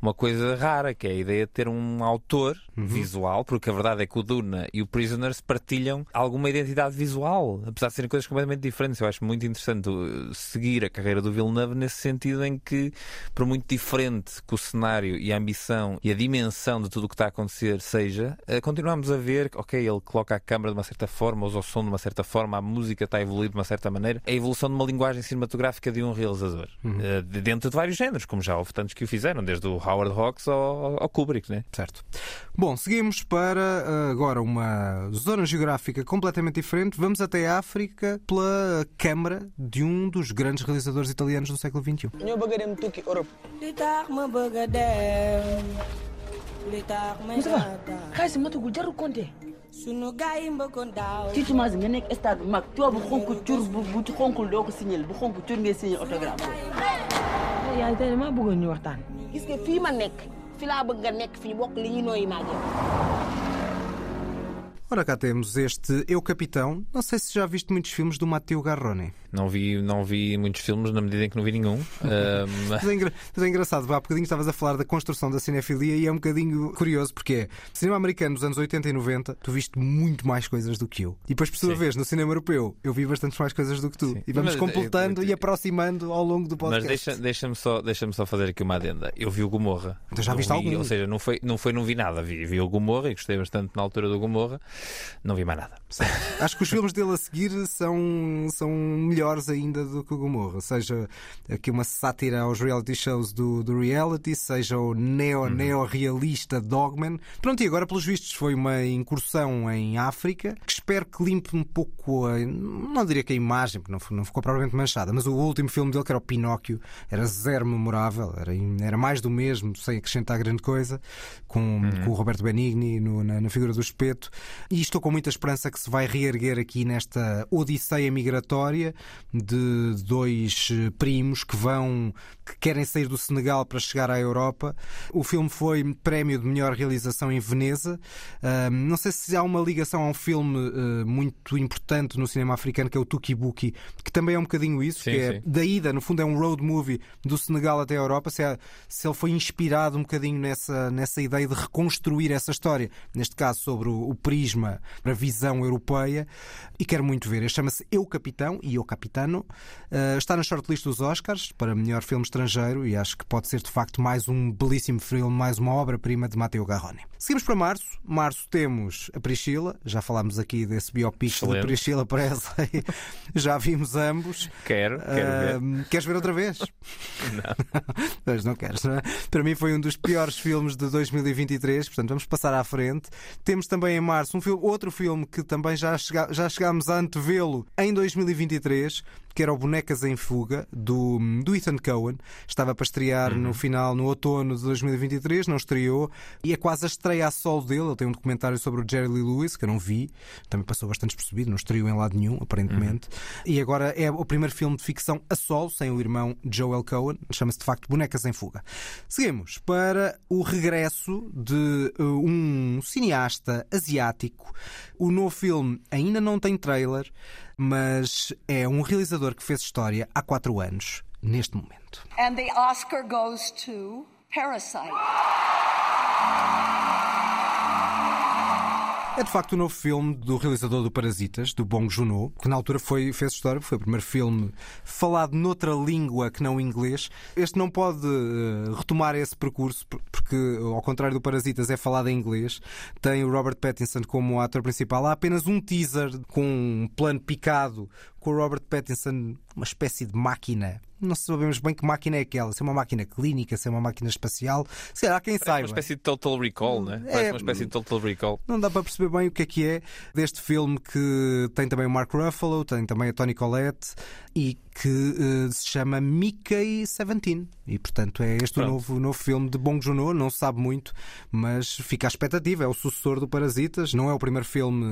uma coisa rara, que é a ideia de ter um autor Uhum. visual, porque a verdade é que o Duna e o Prisoners partilham alguma identidade visual, apesar de serem coisas completamente diferentes. Eu acho muito interessante uh, seguir a carreira do Villeneuve nesse sentido em que, por muito diferente que o cenário e a ambição e a dimensão de tudo o que está a acontecer seja, uh, continuamos a ver, ok, ele coloca a câmara de uma certa forma, usa o som de uma certa forma, a música está a evoluir de uma certa maneira, a evolução de uma linguagem cinematográfica de um realizador, uh, de- dentro de vários géneros, como já houve tantos que o fizeram, desde o Howard Hawks ao, ao Kubrick, né? Certo. Bom, seguimos para ah, agora uma zona geográfica completamente diferente. Vamos até a África pela câmara de um dos grandes realizadores italianos do século XXI. Europe. li sunu gaay yi mbëkkoon daaw. ci tumaas nga nekk stade bu mag coow bu xonk cur bu bu xonkul doo ko signal bu xonk cur ngay signé autographe. yaay tey damaa bëggoon ñu waxtaan. gis nga fii ma nekk fi laa bëgg nga nekk fii bokk li ñuy nooyi maa yow. Ora, cá temos este Eu Capitão. Não sei se já viste muitos filmes do Matteo Garrone. Não vi, não vi muitos filmes na medida em que não vi nenhum. Ah, Mas é, engra- mas é engraçado, há bocadinho estavas a falar da construção da cinefilia e é um bocadinho curioso porque é cinema americano dos anos 80 e 90, tu viste muito mais coisas do que eu. E depois, por sua Sim. vez, no cinema europeu, eu vi bastantes mais coisas do que tu. E vamos Mas, completando eh, e aproximando ao longo do Mas podcast. deixa- deixa-me só, deixa só fazer aqui uma adenda. Eu vi o Gomorra. Então já viste vi- algum? Ou seja, não foi, não foi, não vi nada. Vi, vi o Gomorra e gostei bastante na altura do Gomorra. Não vi mais nada. Acho que os filmes dele a seguir são, são melhores ainda do que o Gomorra. Seja aqui uma sátira aos reality shows do, do reality, seja o neo, neo-realista Dogman. Pronto, e agora, pelos vistos, foi uma incursão em África que espero que limpe um pouco a. Não diria que a imagem, porque não, não ficou propriamente manchada, mas o último filme dele, que era o Pinóquio, era zero memorável, era, era mais do mesmo, sem acrescentar grande coisa, com, com o Roberto Benigni no- na, na figura do espeto. E estou com muita esperança que se vai reerguer aqui nesta odisseia migratória de dois eh, primos que vão, que querem sair do Senegal para chegar à Europa. O filme foi prémio de melhor realização em Veneza. Não sei se há uma ligação a um filme uh, muito importante no cinema africano que é o Tuki Buki, que também é um bocadinho isso, Sim, que é sim. da ida, no fundo é um road movie do Senegal até a Europa, se, é- se ele foi inspirado um bocadinho nessa, nessa ideia de reconstruir essa história, neste caso sobre o, o prisma, a visão europeia, e quero muito ver. Chama-se Eu Capitão e Eu Capitano. Uh, está na shortlist dos Oscars para melhor filme estrangeiro e acho que pode ser de facto mais um belíssimo filme, mais uma obra-prima de Matteo Garrone. Seguimos para março. Março temos a Priscila, já falámos aqui desse biopic de Excelente. Priscila Presley, já vimos ambos. Quero, quero ver. Uh, Queres ver outra vez? Não. Pois não queres, não é? Para mim foi um dos piores filmes de 2023, portanto vamos passar à frente. Temos também em março um filme, outro filme que também já, chega, já chegámos a antevê-lo em 2023, 3 que era o Bonecas em Fuga, do, do Ethan Cohen. Estava para estrear no final, no outono de 2023, não estreou, e é quase a estreia a solo dele. Ele tem um documentário sobre o Jerry Lee Lewis, que eu não vi, também passou bastante despercebido, não estreou em lado nenhum, aparentemente. E agora é o primeiro filme de ficção a solo, sem o irmão Joel Cohen, chama-se de facto Bonecas em Fuga. Seguimos para o regresso de uh, um cineasta asiático. O novo filme ainda não tem trailer, mas é um realizador que fez história há quatro anos, neste momento. And the Oscar goes to Parasite. É de facto o novo filme do realizador do Parasitas, do Bong Joon-ho, que na altura foi, fez história, foi o primeiro filme falado noutra língua que não inglês. Este não pode eh, retomar esse percurso, por- porque, ao contrário do Parasitas, é falado em inglês. Tem o Robert Pattinson como ator principal. Há apenas um teaser com um plano picado com o Robert Pattinson, uma espécie de máquina. Não sabemos bem que máquina é aquela. Se é uma máquina clínica, se é uma máquina espacial. Sei lá, quem Parece saiba. uma espécie de Total Recall, né? Parece É- uma espécie de Total Recall. Não dá para perceber bem o que é que é deste filme que tem também o Mark Ruffalo, tem também a Toni Collette e que eh, se chama Mickey 17. E portanto é este o Pronto. novo, novo filme de Bong Joon-ho, não se sabe muito, mas fica à expectativa. É o sucessor do Parasitas, não é o primeiro filme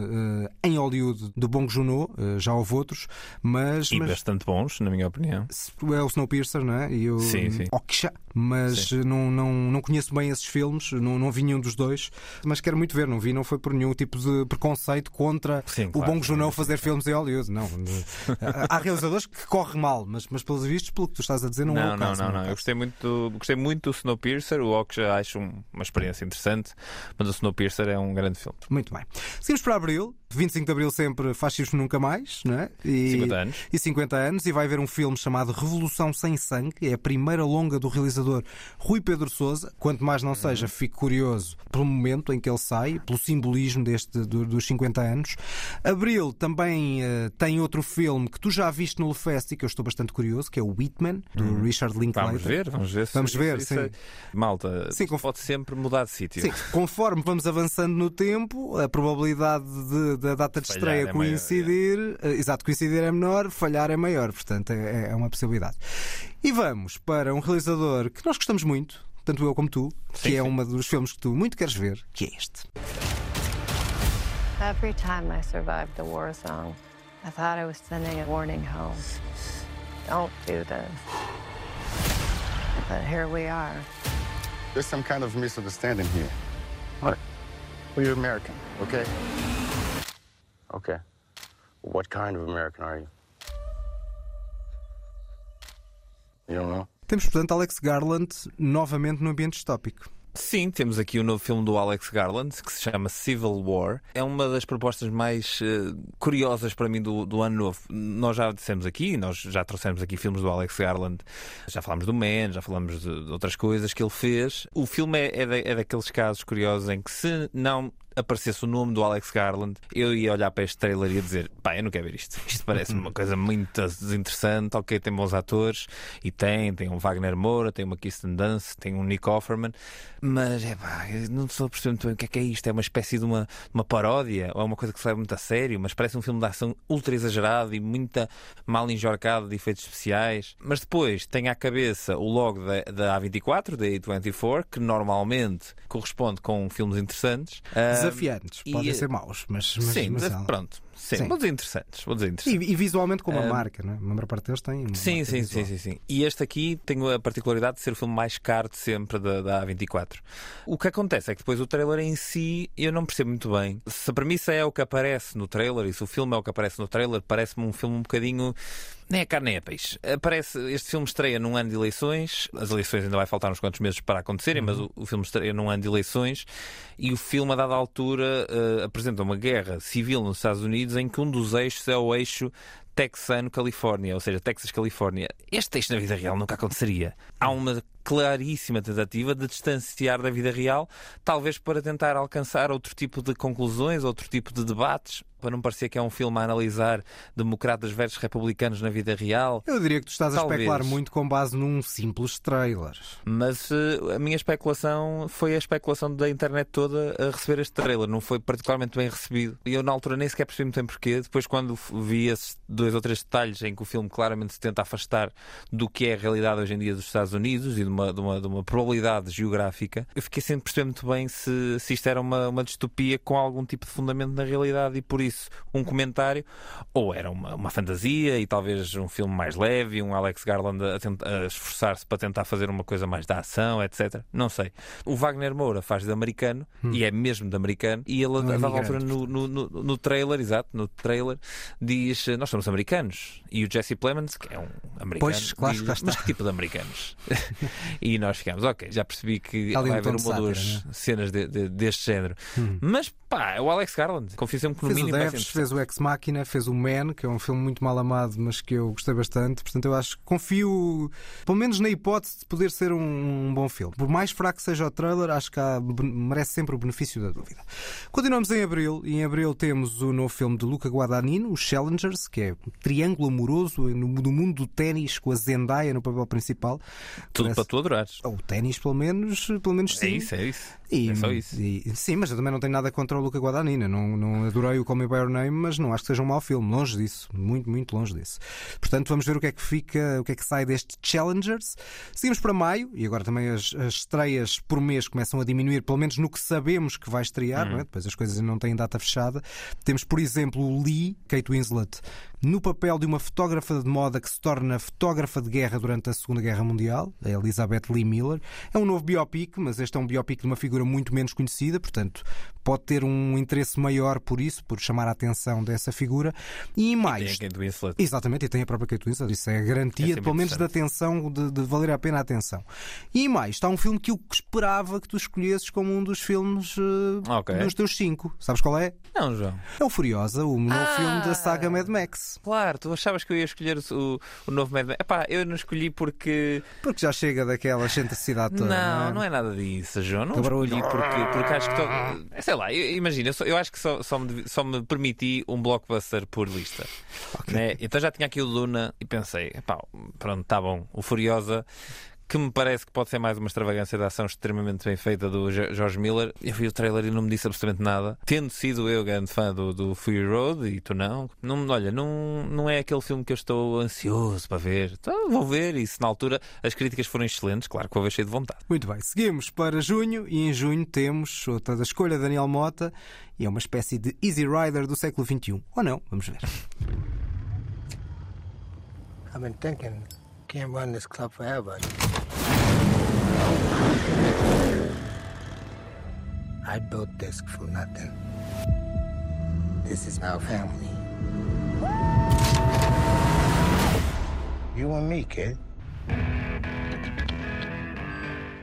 eh, em Hollywood do Bong Joon-ho, eh, já houve outros, mas, E mas bastante bons, na minha opinião. é o Snowpiercer, não é? E o Sim, sim. Oksha, mas não, não, não conheço bem esses filmes, não, não vi nenhum dos dois, mas quero muito ver. Não vi, não foi por nenhum tipo de preconceito contra Sim, o claro, Bong Joon-ho fazer filmes em Hollywood. Não, há realizadores que correm mal, mas, mas pelos vistos, pelo que tu estás a dizer, não, é Não, o não, caso. não, é o não. Eu gostei muito, do, gostei muito do Snowpiercer. O Oksha acho um- uma experiência interessante, mas o Snowpiercer é um grande filme. Muito bem. Seguimos para Abril. 25 de Abril sempre fascismo nunca mais, não é? E, 50 anos. E 50 anos. E vai haver um filme chamado Revolução Sem Sangue. É a primeira longa do realizador Rui Pedro Sousa. Quanto mais não seja, fico curioso pelo momento em que ele sai, pelo simbolismo deste, do- dos 50 anos. Abril também eh, tem outro filme que tu já viste no Lefest e que eu estou bastante curioso, que é o Whitman, do Richard Linklater. Vamos ver, vamos ver. se- Vamos ver, sim. é- Malta, Sim, pode sempre mudar de sítio. Sim, conforme vamos avançando no tempo, a probabilidade de- da data de Falhar estreia é maior, coincidir, eh, exato, coincidir é menor, falhar é maior, portanto é, é uma possibilidade. E vamos para um realizador que nós gostamos muito, tanto eu como tu, que Sim, é sim. um dos filmes que tu muito queres ver, que é este. Every time I survived a war zone, I thought I was sending a warning home. Don't do this. But here we are. There's some kind of misunderstanding here. What? Well, you're American, okay? Okay. What kind of American are you? You don't know? Temos, portanto, Alex Garland novamente no ambiente distópico. Sim, temos aqui o novo filme do Alex Garland que se chama Civil War. É uma das propostas mais eh, curiosas para mim do, do ano novo. Nós já dissemos aqui, nós já trouxemos aqui filmes do Alex Garland, já falámos do Man, já falamos de, de outras coisas que ele fez. O filme é, é, é daqueles casos curiosos em que se não aparecesse o nome do Alex Garland, eu ia olhar para este trailer e ia dizer: pá, eu não quero ver isto. Isto parece uma coisa muito desinteressante. Ok, tem bons atores e tem, tem um Wagner Moura, tem uma Kirsten Dunst, tem um Nick Offerman, mas é pá, não estou a perceber muito bem o que é que é isto. É uma espécie de uma, uma paródia ou é uma coisa que se leva muito a sério, mas parece um filme de ação ultra exagerado e muita mal enjorcado de efeitos especiais. Mas depois tem à cabeça o logo da, da A24, da A24, que normalmente corresponde com filmes interessantes. Ah, desafiantes. e- Podem ser maus, mas, mas, sim, mas pronto. Sim, Sim. vou dizer interessantes. Vou dizer interessantes. E, e visualmente como a Ah, marca, não é? A maior parte deles tem. Sim, sim, visual. sim, sim, sim. E este aqui tem a particularidade de ser o filme mais caro de sempre da, da A24. O que acontece é que depois o trailer em si eu não percebo muito bem. Se a premissa é o que aparece no trailer e se o filme é o que aparece no trailer, parece-me um filme um bocadinho. Nem é carne nem é peixe. Aparece, este filme estreia num ano de eleições. As eleições ainda vai faltar uns quantos meses para acontecerem, mas o, o filme estreia num ano de eleições. E o filme, a dada altura, eh, apresenta uma guerra civil nos Estados Unidos em que um dos eixos é o eixo Texano-Califórnia, ou seja, Texas-Califórnia. Este eixo na vida real nunca aconteceria. Há uma claríssima tentativa de distanciar da vida real, talvez para tentar alcançar outro tipo de conclusões, outro tipo de debates, para não parecer que é um filme a analisar democratas versus republicanos na vida real. Eu diria que tu estás a Talvez. especular muito com base num simples trailer. Mas eh, a minha especulação foi a especulação da internet toda a receber este trailer. Não foi particularmente bem recebido. E eu, na altura, nem sequer percebi muito bem porquê. Depois, quando vi esses dois ou três detalhes em que o filme claramente se tenta afastar do que é a realidade hoje em dia dos Estados Unidos e de uma, de uma, de uma probabilidade geográfica, eu fiquei sem perceber muito bem se, se isto era uma, uma distopia com algum tipo de fundamento na realidade e, por isso, um comentário, ou era uma, uma fantasia e talvez um filme mais leve, um Alex Garland a, a esforçar-se para tentar fazer uma coisa mais da ação, etc. Não sei. O Wagner Moura faz de americano e é mesmo de americano, e ele, Um a dada altura, no, no, no, no trailer, exato, no trailer, diz: Nós somos americanos. E o Jesse Plemons, que é um americano, Pois, claro, diz, mas que tipo de americanos? e nós ficamos, ok, já percebi que vai haver uma ou duas né? cenas de- de- deste género. Hum. Mas pá, é o Alex Garland. Confio sempre que no Fez o mínimo vai ser Devs, fez o Ex Machina, fez o Man, que é um filme muito mal amado, mas que eu gostei bastante. Portanto, eu acho que confio, pelo menos na hipótese de poder ser um, um bom filme. Por mais fraco que seja o trailer, acho que há- merece sempre o benefício da dúvida. Continuamos em abril, e em abril temos o novo filme de Luca Guadagnino, os Challengers, que é um triângulo amoroso no, no mundo do ténis com a Zendaya no papel principal. Tudo Parece- para tu adorares. O ténis, pelo menos, pelo menos É sim. isso, é isso. E, É só isso. e- sim, mas eu também não tenho nada contra o Luca Guadagnino. Não, não adorei o Call Me By Your Name, mas não acho que seja um mau filme. Longe disso. Muito, muito longe disso. Portanto, vamos ver o que é que fica, o que é que sai deste Challengers. Seguimos para maio, e agora também as, as estreias por mês começam a diminuir, pelo menos no que sabemos que vai estrear, não é? Depois as coisas não têm data fechada. Temos, por exemplo, o Lee, Kate Winslet, no papel de uma fotógrafa de moda que se torna fotógrafa de guerra durante a Segunda Guerra Mundial, a Elizabeth Lee Miller. É um novo biopic, mas este é um biopic de uma figura muito menos conhecida, portanto pode ter um interesse maior por isso, por chamar a atenção dessa figura. E mais. Tem a Kate Winslet. Exatamente, e tem a própria Kate Winslet. Isso é a É garantia, sempre pelo menos, da atenção, de, de valer a pena a atenção. E mais, está um filme que eu esperava que tu escolhesses como um dos filmes eh, Ok. dos teus cinco. Sabes qual é? Não, João. É o Furiosa, o novo Ah! filme da saga Mad Max. Claro, tu achavas que eu ia escolher o, o novo Mad Max. Epá, eu não escolhi porque. Porque já chega daquela excentricidade toda. Não, é? não é nada disso, João. Não barulho. escolhi porque, porque acho que. to- Sei lá, imagina, eu, eu acho que só, só, me, só me permiti um blockbuster por lista. Né? Então já tinha aqui o Luna e pensei, epá, pronto, tá bom. O Furiosa. Que me parece que pode ser mais uma extravagância de ação extremamente bem feita do George Miller. Eu vi o trailer e não me disse absolutamente nada. Tendo sido eu grande fã do, do Fury Road e tu não, não, olha, não, não é aquele filme que eu estou ansioso para ver. Então vou ver e se na altura as críticas forem excelentes, claro que vou ver cheio de vontade. Muito bem, seguimos para junho e em junho temos outra da escolha de Daniel Mota e é uma espécie de Easy Rider do século XXI. Ou não? Vamos ver. I've been thinking, can't run this club forever. I built this from nothing. This is our family. You and me, kid.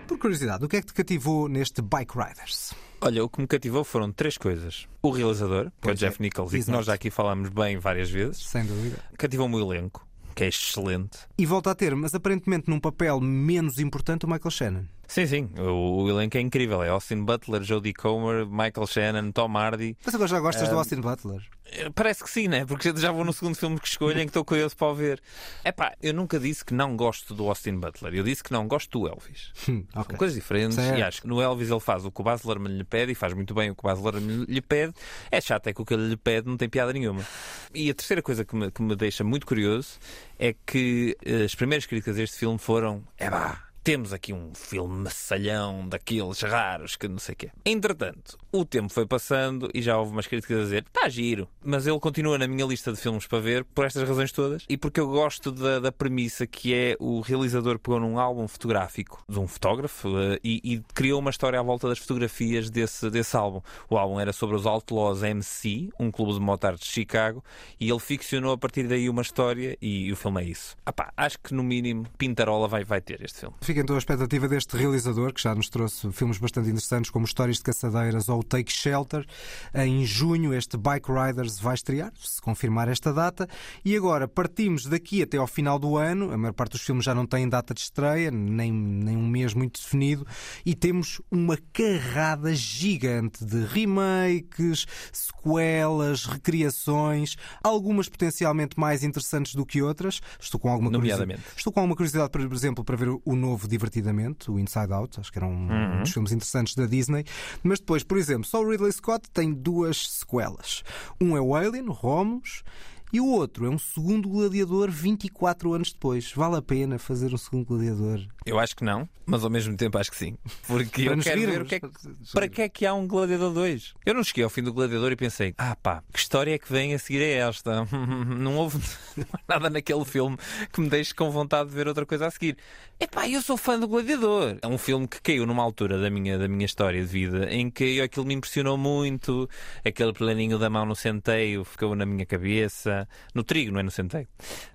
Por curiosidade, o que é que te cativou neste Bike Riders? Olha, o que me cativou foram três coisas. O realizador, que é o Pois é, Jeff Nichols, e que exato. nós já aqui falamos bem várias vezes. Sem dúvida. Cativou-me o elenco, que é excelente. E volta a ter, mas aparentemente num papel menos importante, o Michael Shannon. Sim, sim, o, o elenco é incrível. É Austin Butler, Jodie Comer, Michael Shannon, Tom Hardy. Mas agora já gostas do Ah, Austin Butler? Eh, Parece que sim, né? Porque já vou no segundo filme que escolho em que estou curioso para o ver. É pá, eu nunca disse que não gosto do Austin Butler. Eu disse que não gosto do Elvis. Hum, São ok. coisas diferentes Certo. e acho que no Elvis ele faz o que o Baz Luhrmann lhe pede e faz muito bem o que o Baz Luhrmann lhe pede. É chato, é que o que ele lhe pede não tem piada nenhuma. E a terceira coisa que me, que me deixa muito curioso é que eh, as primeiras críticas a este filme foram é pá, temos aqui um filme massalhão daqueles raros que não sei o quê. Entretanto, o tempo foi passando e já houve umas críticas a dizer está giro, mas ele continua na minha lista de filmes para ver por estas razões todas e porque eu gosto da, da premissa que é o realizador pegou num álbum fotográfico de um fotógrafo eh, e, e criou uma história à volta das fotografias desse, desse álbum. O álbum era sobre os Outlaws MC, um clube de motards de Chicago, e ele ficcionou a partir daí uma história e, o filme é isso. Ah pá, acho que no mínimo Pintarola vai, vai ter este filme. Fica então a expectativa deste realizador, que já nos trouxe filmes bastante interessantes, como Histórias de Caçadeiras ou Take Shelter. Em junho, este Bike Riders vai estrear, se confirmar esta data. E agora partimos daqui até ao final do ano. A maior parte dos filmes já não tem data de estreia, nem, nem um mês muito definido. E temos uma carrada gigante de remakes, sequelas, recriações, algumas potencialmente mais interessantes do que outras. Estou com alguma curiosidade. Estou com alguma curiosidade, por exemplo, para ver o novo Divertidamente, o Inside Out. Acho que era um, Uhum. um dos filmes interessantes da Disney. Mas depois, por exemplo, só o Ridley Scott tem duas sequelas. Um é o Alien, Romulus. E o outro é um segundo gladiador 24 anos depois. Vale a pena fazer um segundo gladiador? Eu acho que não, mas ao mesmo tempo acho que sim. Porque eu quero ver o que é que, para que é que há um Gladiador 2. Eu não cheguei ao fim do Gladiador e pensei, ah pá, que história é que vem a seguir a esta? Não houve não há nada naquele filme que me deixe com vontade de ver outra coisa a seguir. Epá, eu sou fã do Gladiador. É um filme que caiu numa altura da minha, da minha história de vida em que aquilo me impressionou muito. Aquele planinho da mão no centeio ficou na minha cabeça. No trigo, não é no centeio.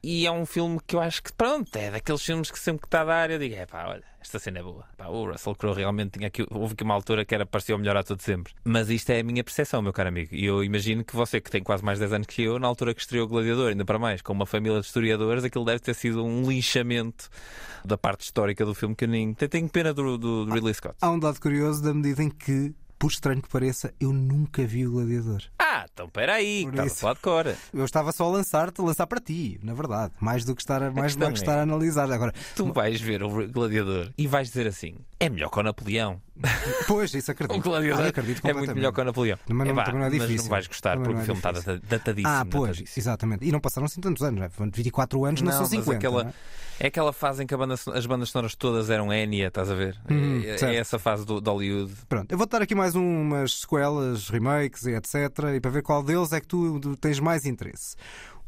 E é um filme que eu acho que, pronto, é daqueles filmes que sempre que está a dar eu digo, é pá, olha, esta cena é boa. Pá, o Russell Crowe realmente tinha aqui, houve aqui uma altura que era parecia o melhor ator de sempre. Mas isto é a minha percepção, meu caro amigo. E eu imagino que você, que tem quase mais 10 anos que eu, na altura que estreou o Gladiador, ainda para mais, com uma família de historiadores, aquilo deve ter sido um linchamento da parte histórica do filme que eu nem. Tenho pena do, do, do Ridley Scott. Há um dado curioso da medida em que, por estranho que pareça, eu nunca vi o gladiador. Ah, então peraí, Por estava a isso. falar de cor. Eu estava só a lançar-te, a lançar para ti, na verdade. Mais do que estar a, mais do que é- estar a analisar. Agora, Tu vais ver o Gladiador e vais dizer assim: é melhor que o Napoleão. pois, isso acredito. O Gladiador Ah, acredito é muito melhor que o Napoleão. Mas não, Epá, também não é mas difícil. não vais gostar Também porque não o é filme está difícil. datadíssimo. Ah, pois, datadíssimo. exatamente. E não passaram assim tantos anos, não é? 24 anos, não, são mas 50. aquela, não é? É aquela fase em que banda as bandas sonoras todas eram Enya, estás a ver? Hum, é, certo. é essa fase do, de Hollywood. Pronto, eu vou dar aqui mais umas sequelas, remakes e etc. E para ver qual deles é que tu tens mais interesse.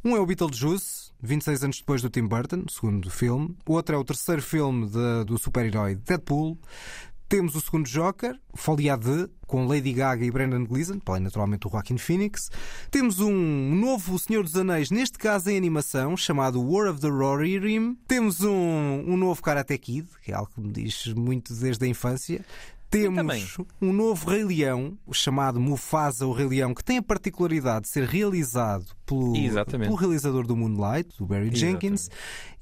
Um é o Beetlejuice, 26 anos depois do Tim Burton, segundo filme. O outro é o terceiro filme de- do super-herói Deadpool. Temos o segundo Joker, Folia de, com Lady Gaga e Brendan Gleeson, para além naturalmente o Joaquin Phoenix. Temos um novo Senhor dos Anéis, neste caso em animação, chamado War of the Rohirrim. Temos um, um novo Karate Kid, que é algo que me diz muito desde a infância. Temos um novo Rei Leão, o chamado Mufasa, o Rei Leão, que tem a particularidade de ser realizado pelo, Exatamente. pelo realizador do Moonlight, do Barry Jenkins.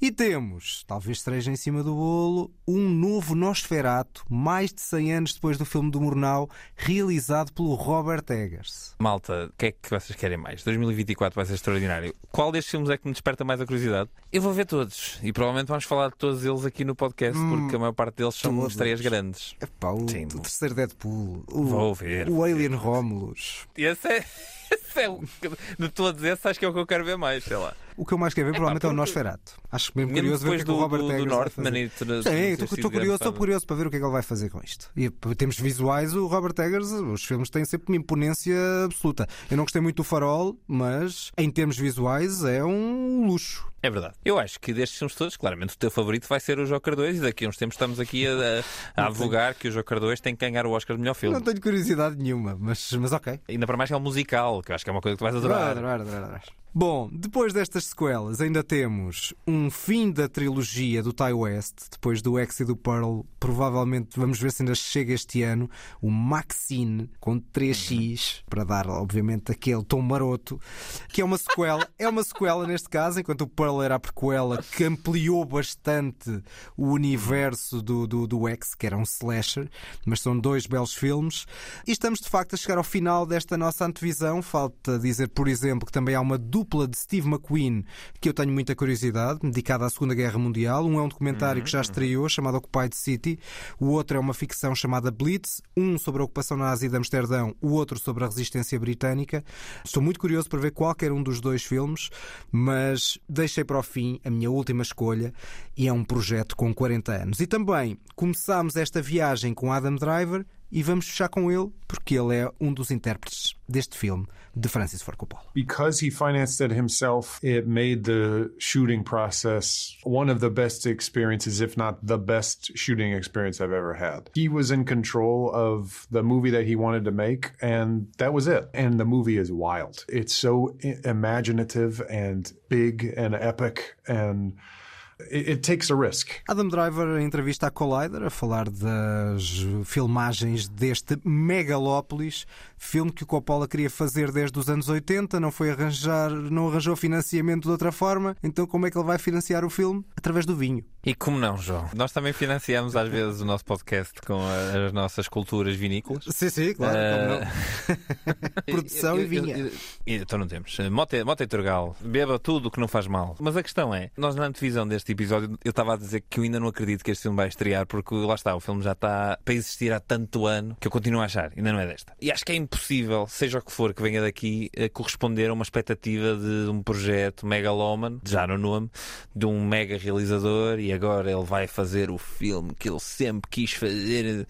E temos, talvez esteja em cima do bolo, um novo Nosferato, mais de 100 anos depois do filme do Murnau, realizado pelo Robert Eggers. Malta, o que é que vocês querem mais? 2024 vai ser extraordinário. Qual destes filmes é que me desperta mais a curiosidade? Eu vou ver todos. E provavelmente vamos falar de todos eles aqui no podcast, Hum, porque a maior parte deles são todos. estreias grandes. Epá, o, Sim, o terceiro Deadpool, o, Vou ver, o Alien Romulus. Esse é, é o, de todos esses, acho que é o que eu quero ver mais, sei lá. O que eu mais quero ver, provavelmente, é o porque- Nosferato. Acho mesmo Mesmo curioso ver o que é que o do- Robert do- do Eggers vai Northman fazer. e tudo- Sim, estou, curioso, estou curioso para ver o que é que ele vai fazer com isto. E em termos visuais, o Robert Eggers, os filmes têm sempre uma imponência absoluta. Eu não gostei muito do Farol, mas em termos visuais é um luxo. É verdade. Eu acho que destes filmes todos, claramente o teu favorito vai ser o Joker 2 e daqui a uns tempos estamos aqui a, a, advogar que o Joker 2 tem que ganhar o Oscar de melhor filme. Não tenho curiosidade nenhuma, mas, mas ok. Ainda para mais que é um musical, que eu acho que é uma coisa que tu vais adorar. Adorar, adorar, adorar. Bom, depois destas sequelas, ainda temos um fim da trilogia do Ty West, depois do X e do Pearl. Provavelmente vamos ver se ainda chega este ano. O Maxine com 3x, para dar, obviamente, aquele tom maroto, que é uma sequela. é uma sequela neste caso, enquanto o Pearl era a prequela que ampliou bastante o universo do, do, do X, que era um slasher, mas são dois belos filmes. E estamos de facto a chegar ao final desta nossa antevisão. Falta dizer, por exemplo, que também há uma dupla dupla de Steve McQueen que eu tenho muita curiosidade, dedicada à Segunda Guerra Mundial. Um é um documentário que já estreou, chamado Occupied City. O outro é uma ficção chamada Blitz. Um sobre a ocupação nazi de Amsterdão, o outro sobre a resistência britânica. Estou muito curioso para ver qualquer um dos dois filmes, mas deixei para o fim a minha última escolha e é um projeto com 40 anos. E também começámos esta viagem com Adam Driver e vamos fechar com ele porque ele é um dos intérpretes deste filme de Francis Ford Coppola. Because he financed it himself, it made the shooting process one of the best experiences, if not the best shooting experience I've ever had. He was in control of the movie that he wanted to make, and that was it. And the movie is wild. It's so imaginative and big and epic and it, takes a risk. Adam Driver, em entrevista à Collider, a falar das filmagens deste Megalópolis, filme que o Coppola queria fazer desde os anos 80, não foi arranjar, não arranjou financiamento de outra forma, então como é que ele vai financiar o filme? Através do vinho. E como não, João? Nós também financiamos às vezes o nosso podcast com as nossas culturas vinícolas. Sim, sim, claro, como Ah, Produção e eu- vinha. eu- Então não temos. Mota, Mota e Turgal, beba tudo o que não faz mal. Mas a questão é, nós na antevisão deste episódio, eu estava a dizer que eu ainda não acredito que este filme vai estrear, porque lá está, o filme já está para existir há tanto ano que eu continuo a achar, ainda não é desta. E acho que é impossível, seja o que for que venha daqui, a corresponder a uma expectativa de um projeto megaloman, já no nome, de um mega realizador e agora ele vai fazer o filme que ele sempre quis fazer.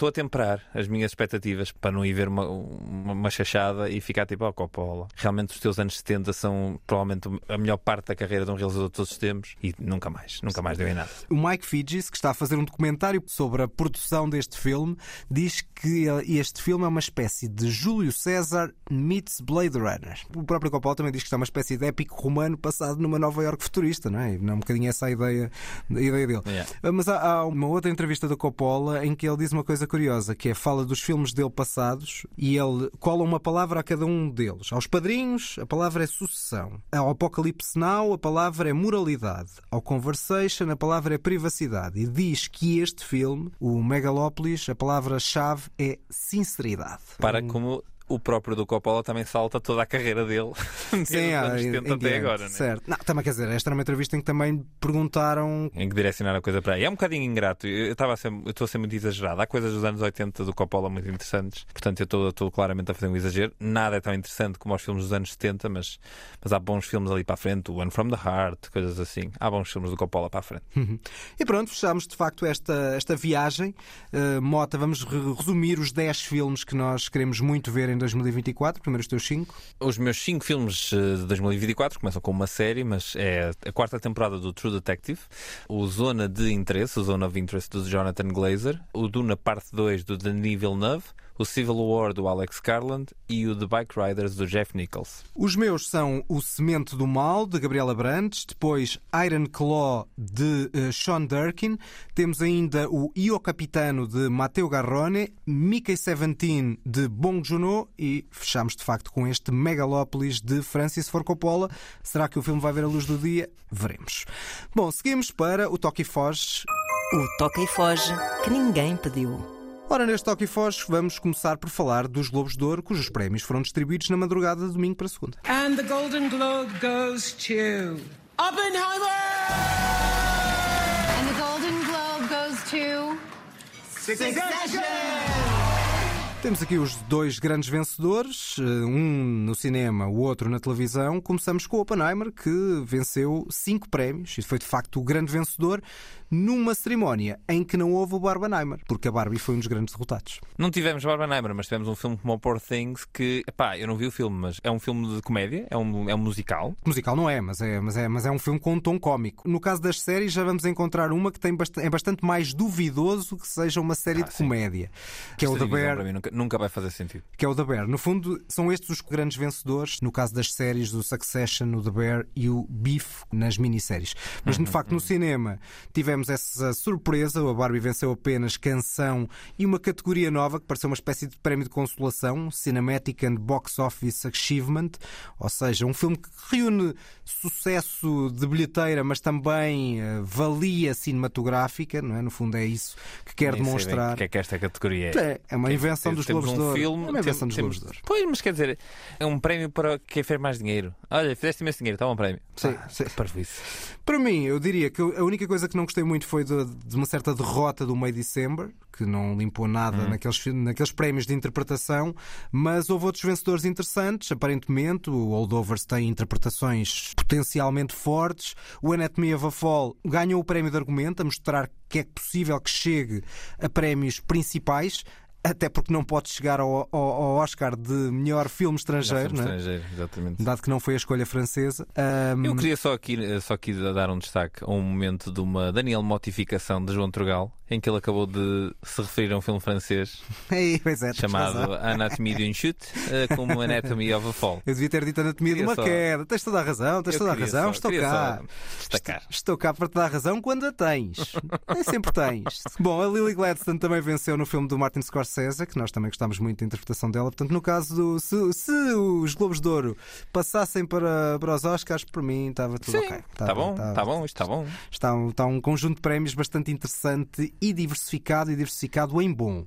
Estou a temperar as minhas expectativas para não ir ver uma, uma, uma chachada e ficar tipo, oh Coppola, realmente os teus anos 70 são provavelmente a melhor parte da carreira de um realizador de todos os tempos e nunca mais, nunca mais deu em nada. O Mike Fidges, que está a fazer um documentário sobre a produção deste filme, diz que este filme é uma espécie de Júlio César meets Blade Runner. O próprio Coppola também diz que está uma espécie de épico romano passado numa Nova York futurista, não é? Não é um bocadinho essa a ideia, a ideia dele. Yeah. Mas há, há uma outra entrevista do Coppola em que ele diz uma coisa curiosa, que é fala dos filmes dele passados e ele cola uma palavra a cada um deles. Aos padrinhos, a palavra é sucessão. Ao Apocalipse Now, a palavra é moralidade. Ao Conversation, a palavra é privacidade. E diz que este filme, o Megalópolis, a palavra-chave é sinceridade. Para como o próprio do Coppola também salta toda a carreira dele os há- anos em- 70 em até agora, né? Certo. Não, também quer dizer, esta era uma entrevista em que também perguntaram em que direcionar a coisa para aí. É um bocadinho ingrato. Eu estava eu estou a ser muito exagerado. Há coisas dos anos 80 do Coppola muito interessantes. Portanto, eu estou, estou claramente a fazer um exagero. Nada é tão interessante como os filmes dos anos 70, mas, mas há bons filmes ali para a frente. O One from the Heart, coisas assim. Há bons filmes do Coppola para a frente. Uhum. E pronto, fechamos de facto esta, esta viagem. Uh, Mota, vamos re- resumir os 10 filmes que nós queremos muito ver em 2024. Primeiro os teus 5. Os meus 5 filmes eh, de 2024 começam com uma série, mas é a quarta temporada do True Detective, o Zona de Interesse, o Zone of Interest do Jonathan Glazer, o Duna Parte 2 do Denis Villeneuve, o Civil War do Alex Garland e o The Bike Riders do Jeff Nichols. Os meus são O Semente do Mal, de Gabriela Brandes, depois Iron Claw, de eh, Sean Durkin, temos ainda o Io Capitano, de Matteo Garrone, Mickey 17, de Bong Joon-ho e fechamos de facto com este Megalópolis, de Francis Ford Coppola. Será que o filme vai ver a luz do dia? Veremos. Bom, seguimos para o Toque e Foge. O Toca e Foge que ninguém pediu. Ora, neste Toque e Foge, vamos começar por falar dos Globos de Ouro, cujos prémios foram distribuídos na madrugada de domingo para segunda. And the Golden Globe goes to Oppenheimer! And the Golden Globe goes to Temos aqui os dois grandes vencedores, eh, um no cinema, o outro na televisão. Começamos com o Oppenheimer, que venceu cinco prémios e foi de facto o grande vencedor numa cerimónia em que não houve o Barbenheimer, porque a Barbie foi um dos grandes derrotados. Não tivemos Barbenheimer, mas tivemos um filme como o Poor Things que, epá, eu não vi o filme, mas é um filme de comédia, é um, é um musical. Musical não é, mas é, mas é, mas é um filme com um tom cómico. No caso das séries, já vamos encontrar uma que tem bast é bastante mais duvidoso que seja uma série de comédia, que é o The Bear. Nunca, nunca vai fazer sentido. que é o The Bear. No fundo, são estes os grandes vencedores, no caso das séries, do Succession, o The Bear e o Beef nas minisséries. Mas, de facto, no cinema tivemos essa surpresa. A Barbie venceu apenas canção e uma categoria nova que pareceu uma espécie de prémio de consolação, Cinematic and Box Office Achievement, ou seja, um filme que reúne sucesso de bilheteira, mas também eh, valia cinematográfica, não é? No fundo, é isso que quer Nem bem demonstrar. o que é que esta categoria é. É, é uma Quem invenção fez dos temos Globos um filme. É uma invenção temos- temos-. Pois, mas quer dizer, é um prémio para quem fez mais dinheiro. Olha, fizeste imenso dinheiro, toma um prémio. Sim, Ah, sim. Para mim, eu diria que a única coisa que não gostei muito foi de, de uma certa derrota do May December, que não limpou nada Uhum. naqueles, naqueles prémios de interpretação, mas houve outros vencedores interessantes. Aparentemente, o Holdovers tem interpretações potencialmente fortes. O Anatomy of a Fall ganhou o prémio de argumento, a mostrar que é possível que chegue a prémios principais. Até porque não pode chegar ao, ao- ao Oscar de melhor filme estrangeiro, Filme não é? estrangeiro, exatamente. dado que não foi a escolha francesa. Ahm, Eu queria só aqui, só aqui dar um destaque a um momento de uma Daniel Motificação de João Trugal, em que ele acabou de se referir a um filme francês é, chamado. Anatomie d'un chute, eh, como Anatomy of a Fall. Eu devia ter dito anatomia de uma só- queda. Tens toda a razão, tens Eu toda a razão. só- Estou cá. destacar. Estou cá para te dar razão quando a tens. Nem sempre tens. Bom, a Lily Gladstone também venceu no filme do Martin Scorsese, que nós também gostámos muito da interpretação dela. Portanto, no caso do. Se, se os Globos de Ouro passassem para, para os Oscars, por mim estava tudo Sim, ok. está bom, está bom, isto está bom. Está um, está um conjunto de prémios bastante interessante e diversificado e diversificado em bom.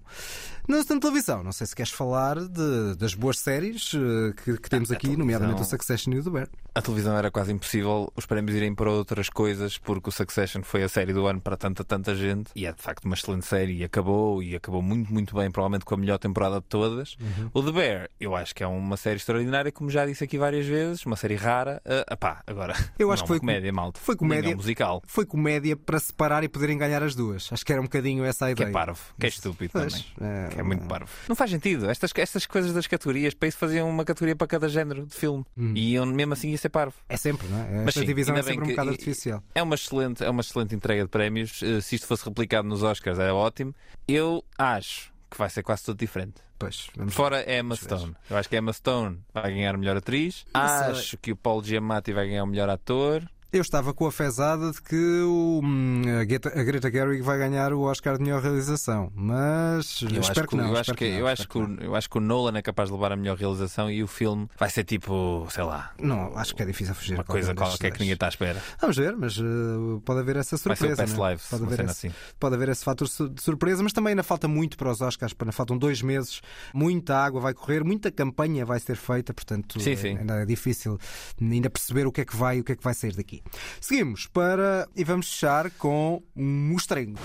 Na na televisão, não sei se queres falar de- das boas séries eh, que, que temos aqui, nomeadamente o Succession e o The Bear. A televisão era quase impossível os prémios irem para outras coisas, porque o Succession foi a série do ano para tanta, tanta gente. E é de facto uma excelente série e acabou, e acabou muito, muito bem, provavelmente com a melhor temporada de todas. Uhum. O The Bear, eu acho que é uma série extraordinária, como já disse aqui várias vezes, uma série rara. Uh, pá, agora, Eu acho que foi comédia, malta. Foi Nem comédia. é um musical. Foi comédia para separar e poderem ganhar as duas. Acho que era um bocadinho essa a Que ideia. é parvo, que é estúpido também. é, Que é muito parvo. Não faz sentido. Estas, estas coisas das categorias, para isso faziam uma categoria para cada género de filme. E iam, mesmo assim ia ser parvo. É sempre, não é? Mas Esta sim, divisão é sempre um que- bocado e- artificial. É uma excelente, é uma excelente entrega de prémios. Eh, Se isto fosse replicado nos Oscars, era ótimo. Eu acho que vai ser quase tudo diferente. Pois, Fora Emma Stone. Eu acho que a Emma Stone vai ganhar a melhor atriz. Não sei. Acho que o Paul Giamatti vai ganhar o melhor ator. Eu estava com a fezada de que o, hum, a, Greta, a Greta Gerwig vai ganhar o Oscar de melhor realização, mas Eu espero acho que não. eu acho que, não, eu, acho que o, eu acho que o Nolan é capaz de levar a melhor realização e o filme vai ser tipo, sei lá, Não, acho que é difícil fugir uma coisa qualquer que ninguém está à espera. Vamos ver, mas eh, pode haver essa Vai ser o surpresa. Né? Lives, pode, haver esse, assim. pode haver esse fator de surpresa, mas também ainda falta muito para os Oscars, ainda faltam dois meses, muita água vai correr, muita campanha vai ser feita, portanto Sim, sim. ainda é difícil ainda perceber o que é que vai e o que é que vai sair daqui. Seguimos para e vamos fechar com um mostrengo.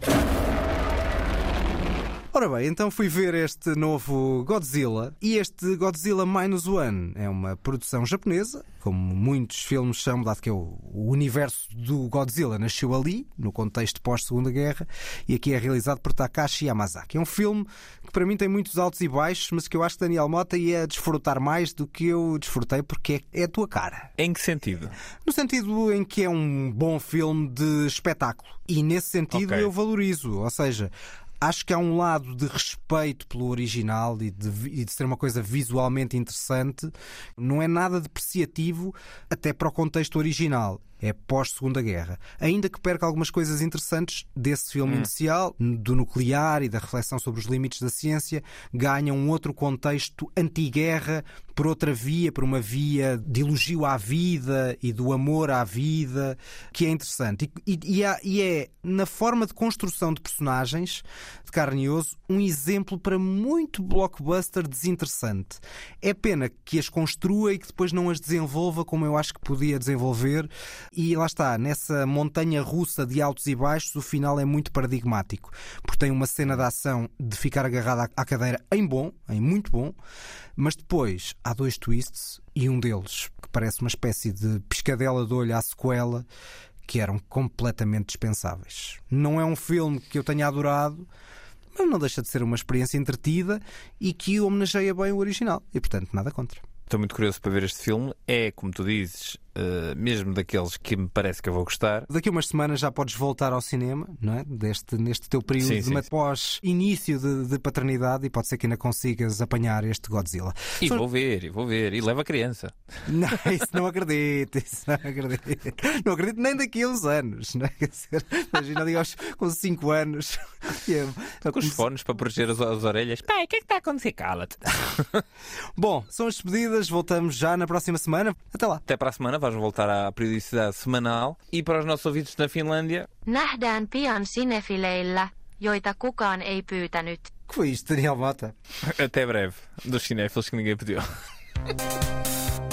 銀 Ora bem, então fui ver este novo Godzilla e este Godzilla Minus One é uma produção japonesa, como muitos filmes são, dado que é o, o universo do Godzilla nasceu ali, no contexto pós-Segunda Guerra, e aqui é realizado por Takashi Yamazaki. É um filme que para mim tem muitos altos e baixos, mas que eu acho que Daniel Mota ia desfrutar mais do que eu desfrutei, porque é, é a tua cara. Em que sentido? No sentido em que é um bom filme de espetáculo. E nesse sentido Ok. eu valorizo. Ou seja, acho que há um lado de respeito pelo original e de, e de ser uma coisa visualmente interessante. Não é nada depreciativo, até para o contexto original. É pós-Segunda Guerra. Ainda que perca algumas coisas interessantes desse filme Hum. inicial, do nuclear e da reflexão sobre os limites da ciência, ganha um outro contexto anti-guerra, por outra via, por uma via de elogio à vida e do amor à vida, que é interessante. E, e- e é, na forma de construção de personagens, de carne e osso, um exemplo para muito blockbuster desinteressante. É pena que as construa e que depois não as desenvolva como eu acho que podia desenvolver. E lá está, nessa montanha russa de altos e baixos, o final é muito paradigmático. Porque tem uma cena de ação de ficar agarrado à- à cadeira em bom, em muito bom, mas depois há dois twists e um deles que parece uma espécie de piscadela de olho à sequela que eram completamente dispensáveis. Não é um filme que eu tenha adorado, mas não deixa de ser uma experiência entretida e que homenageia bem o original. E portanto, nada contra. Estou muito curioso para ver este filme. É, como tu dizes, eh, mesmo daqueles que me parece que eu vou gostar. Daqui a umas semanas já podes voltar ao cinema, não é? Deste, neste teu período Sim, de sim, sim. pós-início de, de paternidade e pode ser que ainda consigas apanhar este Godzilla. E vou ver, e vou ver, e leva a criança. Não, isso não acredito, isso não acredito. Não acredito nem daqui a uns anos, não é? Quer dizer, imagina ali aos, com 5 anos. eu- eu Com os fones para proteger as, as orelhas. Pai, o que é que está a acontecer? Cala-te. Bom, são as despedidas, voltamos já na próxima semana. Até lá. Até para a semana, vamos voltar à periodicidade semanal. E para os nossos ouvintes na Finlândia, Nähdään pian sinefileillä, joita kukaan ei pyytänyt. que foi isto, Daniel Mota? até breve. Dos cinéfilos que ninguém pediu.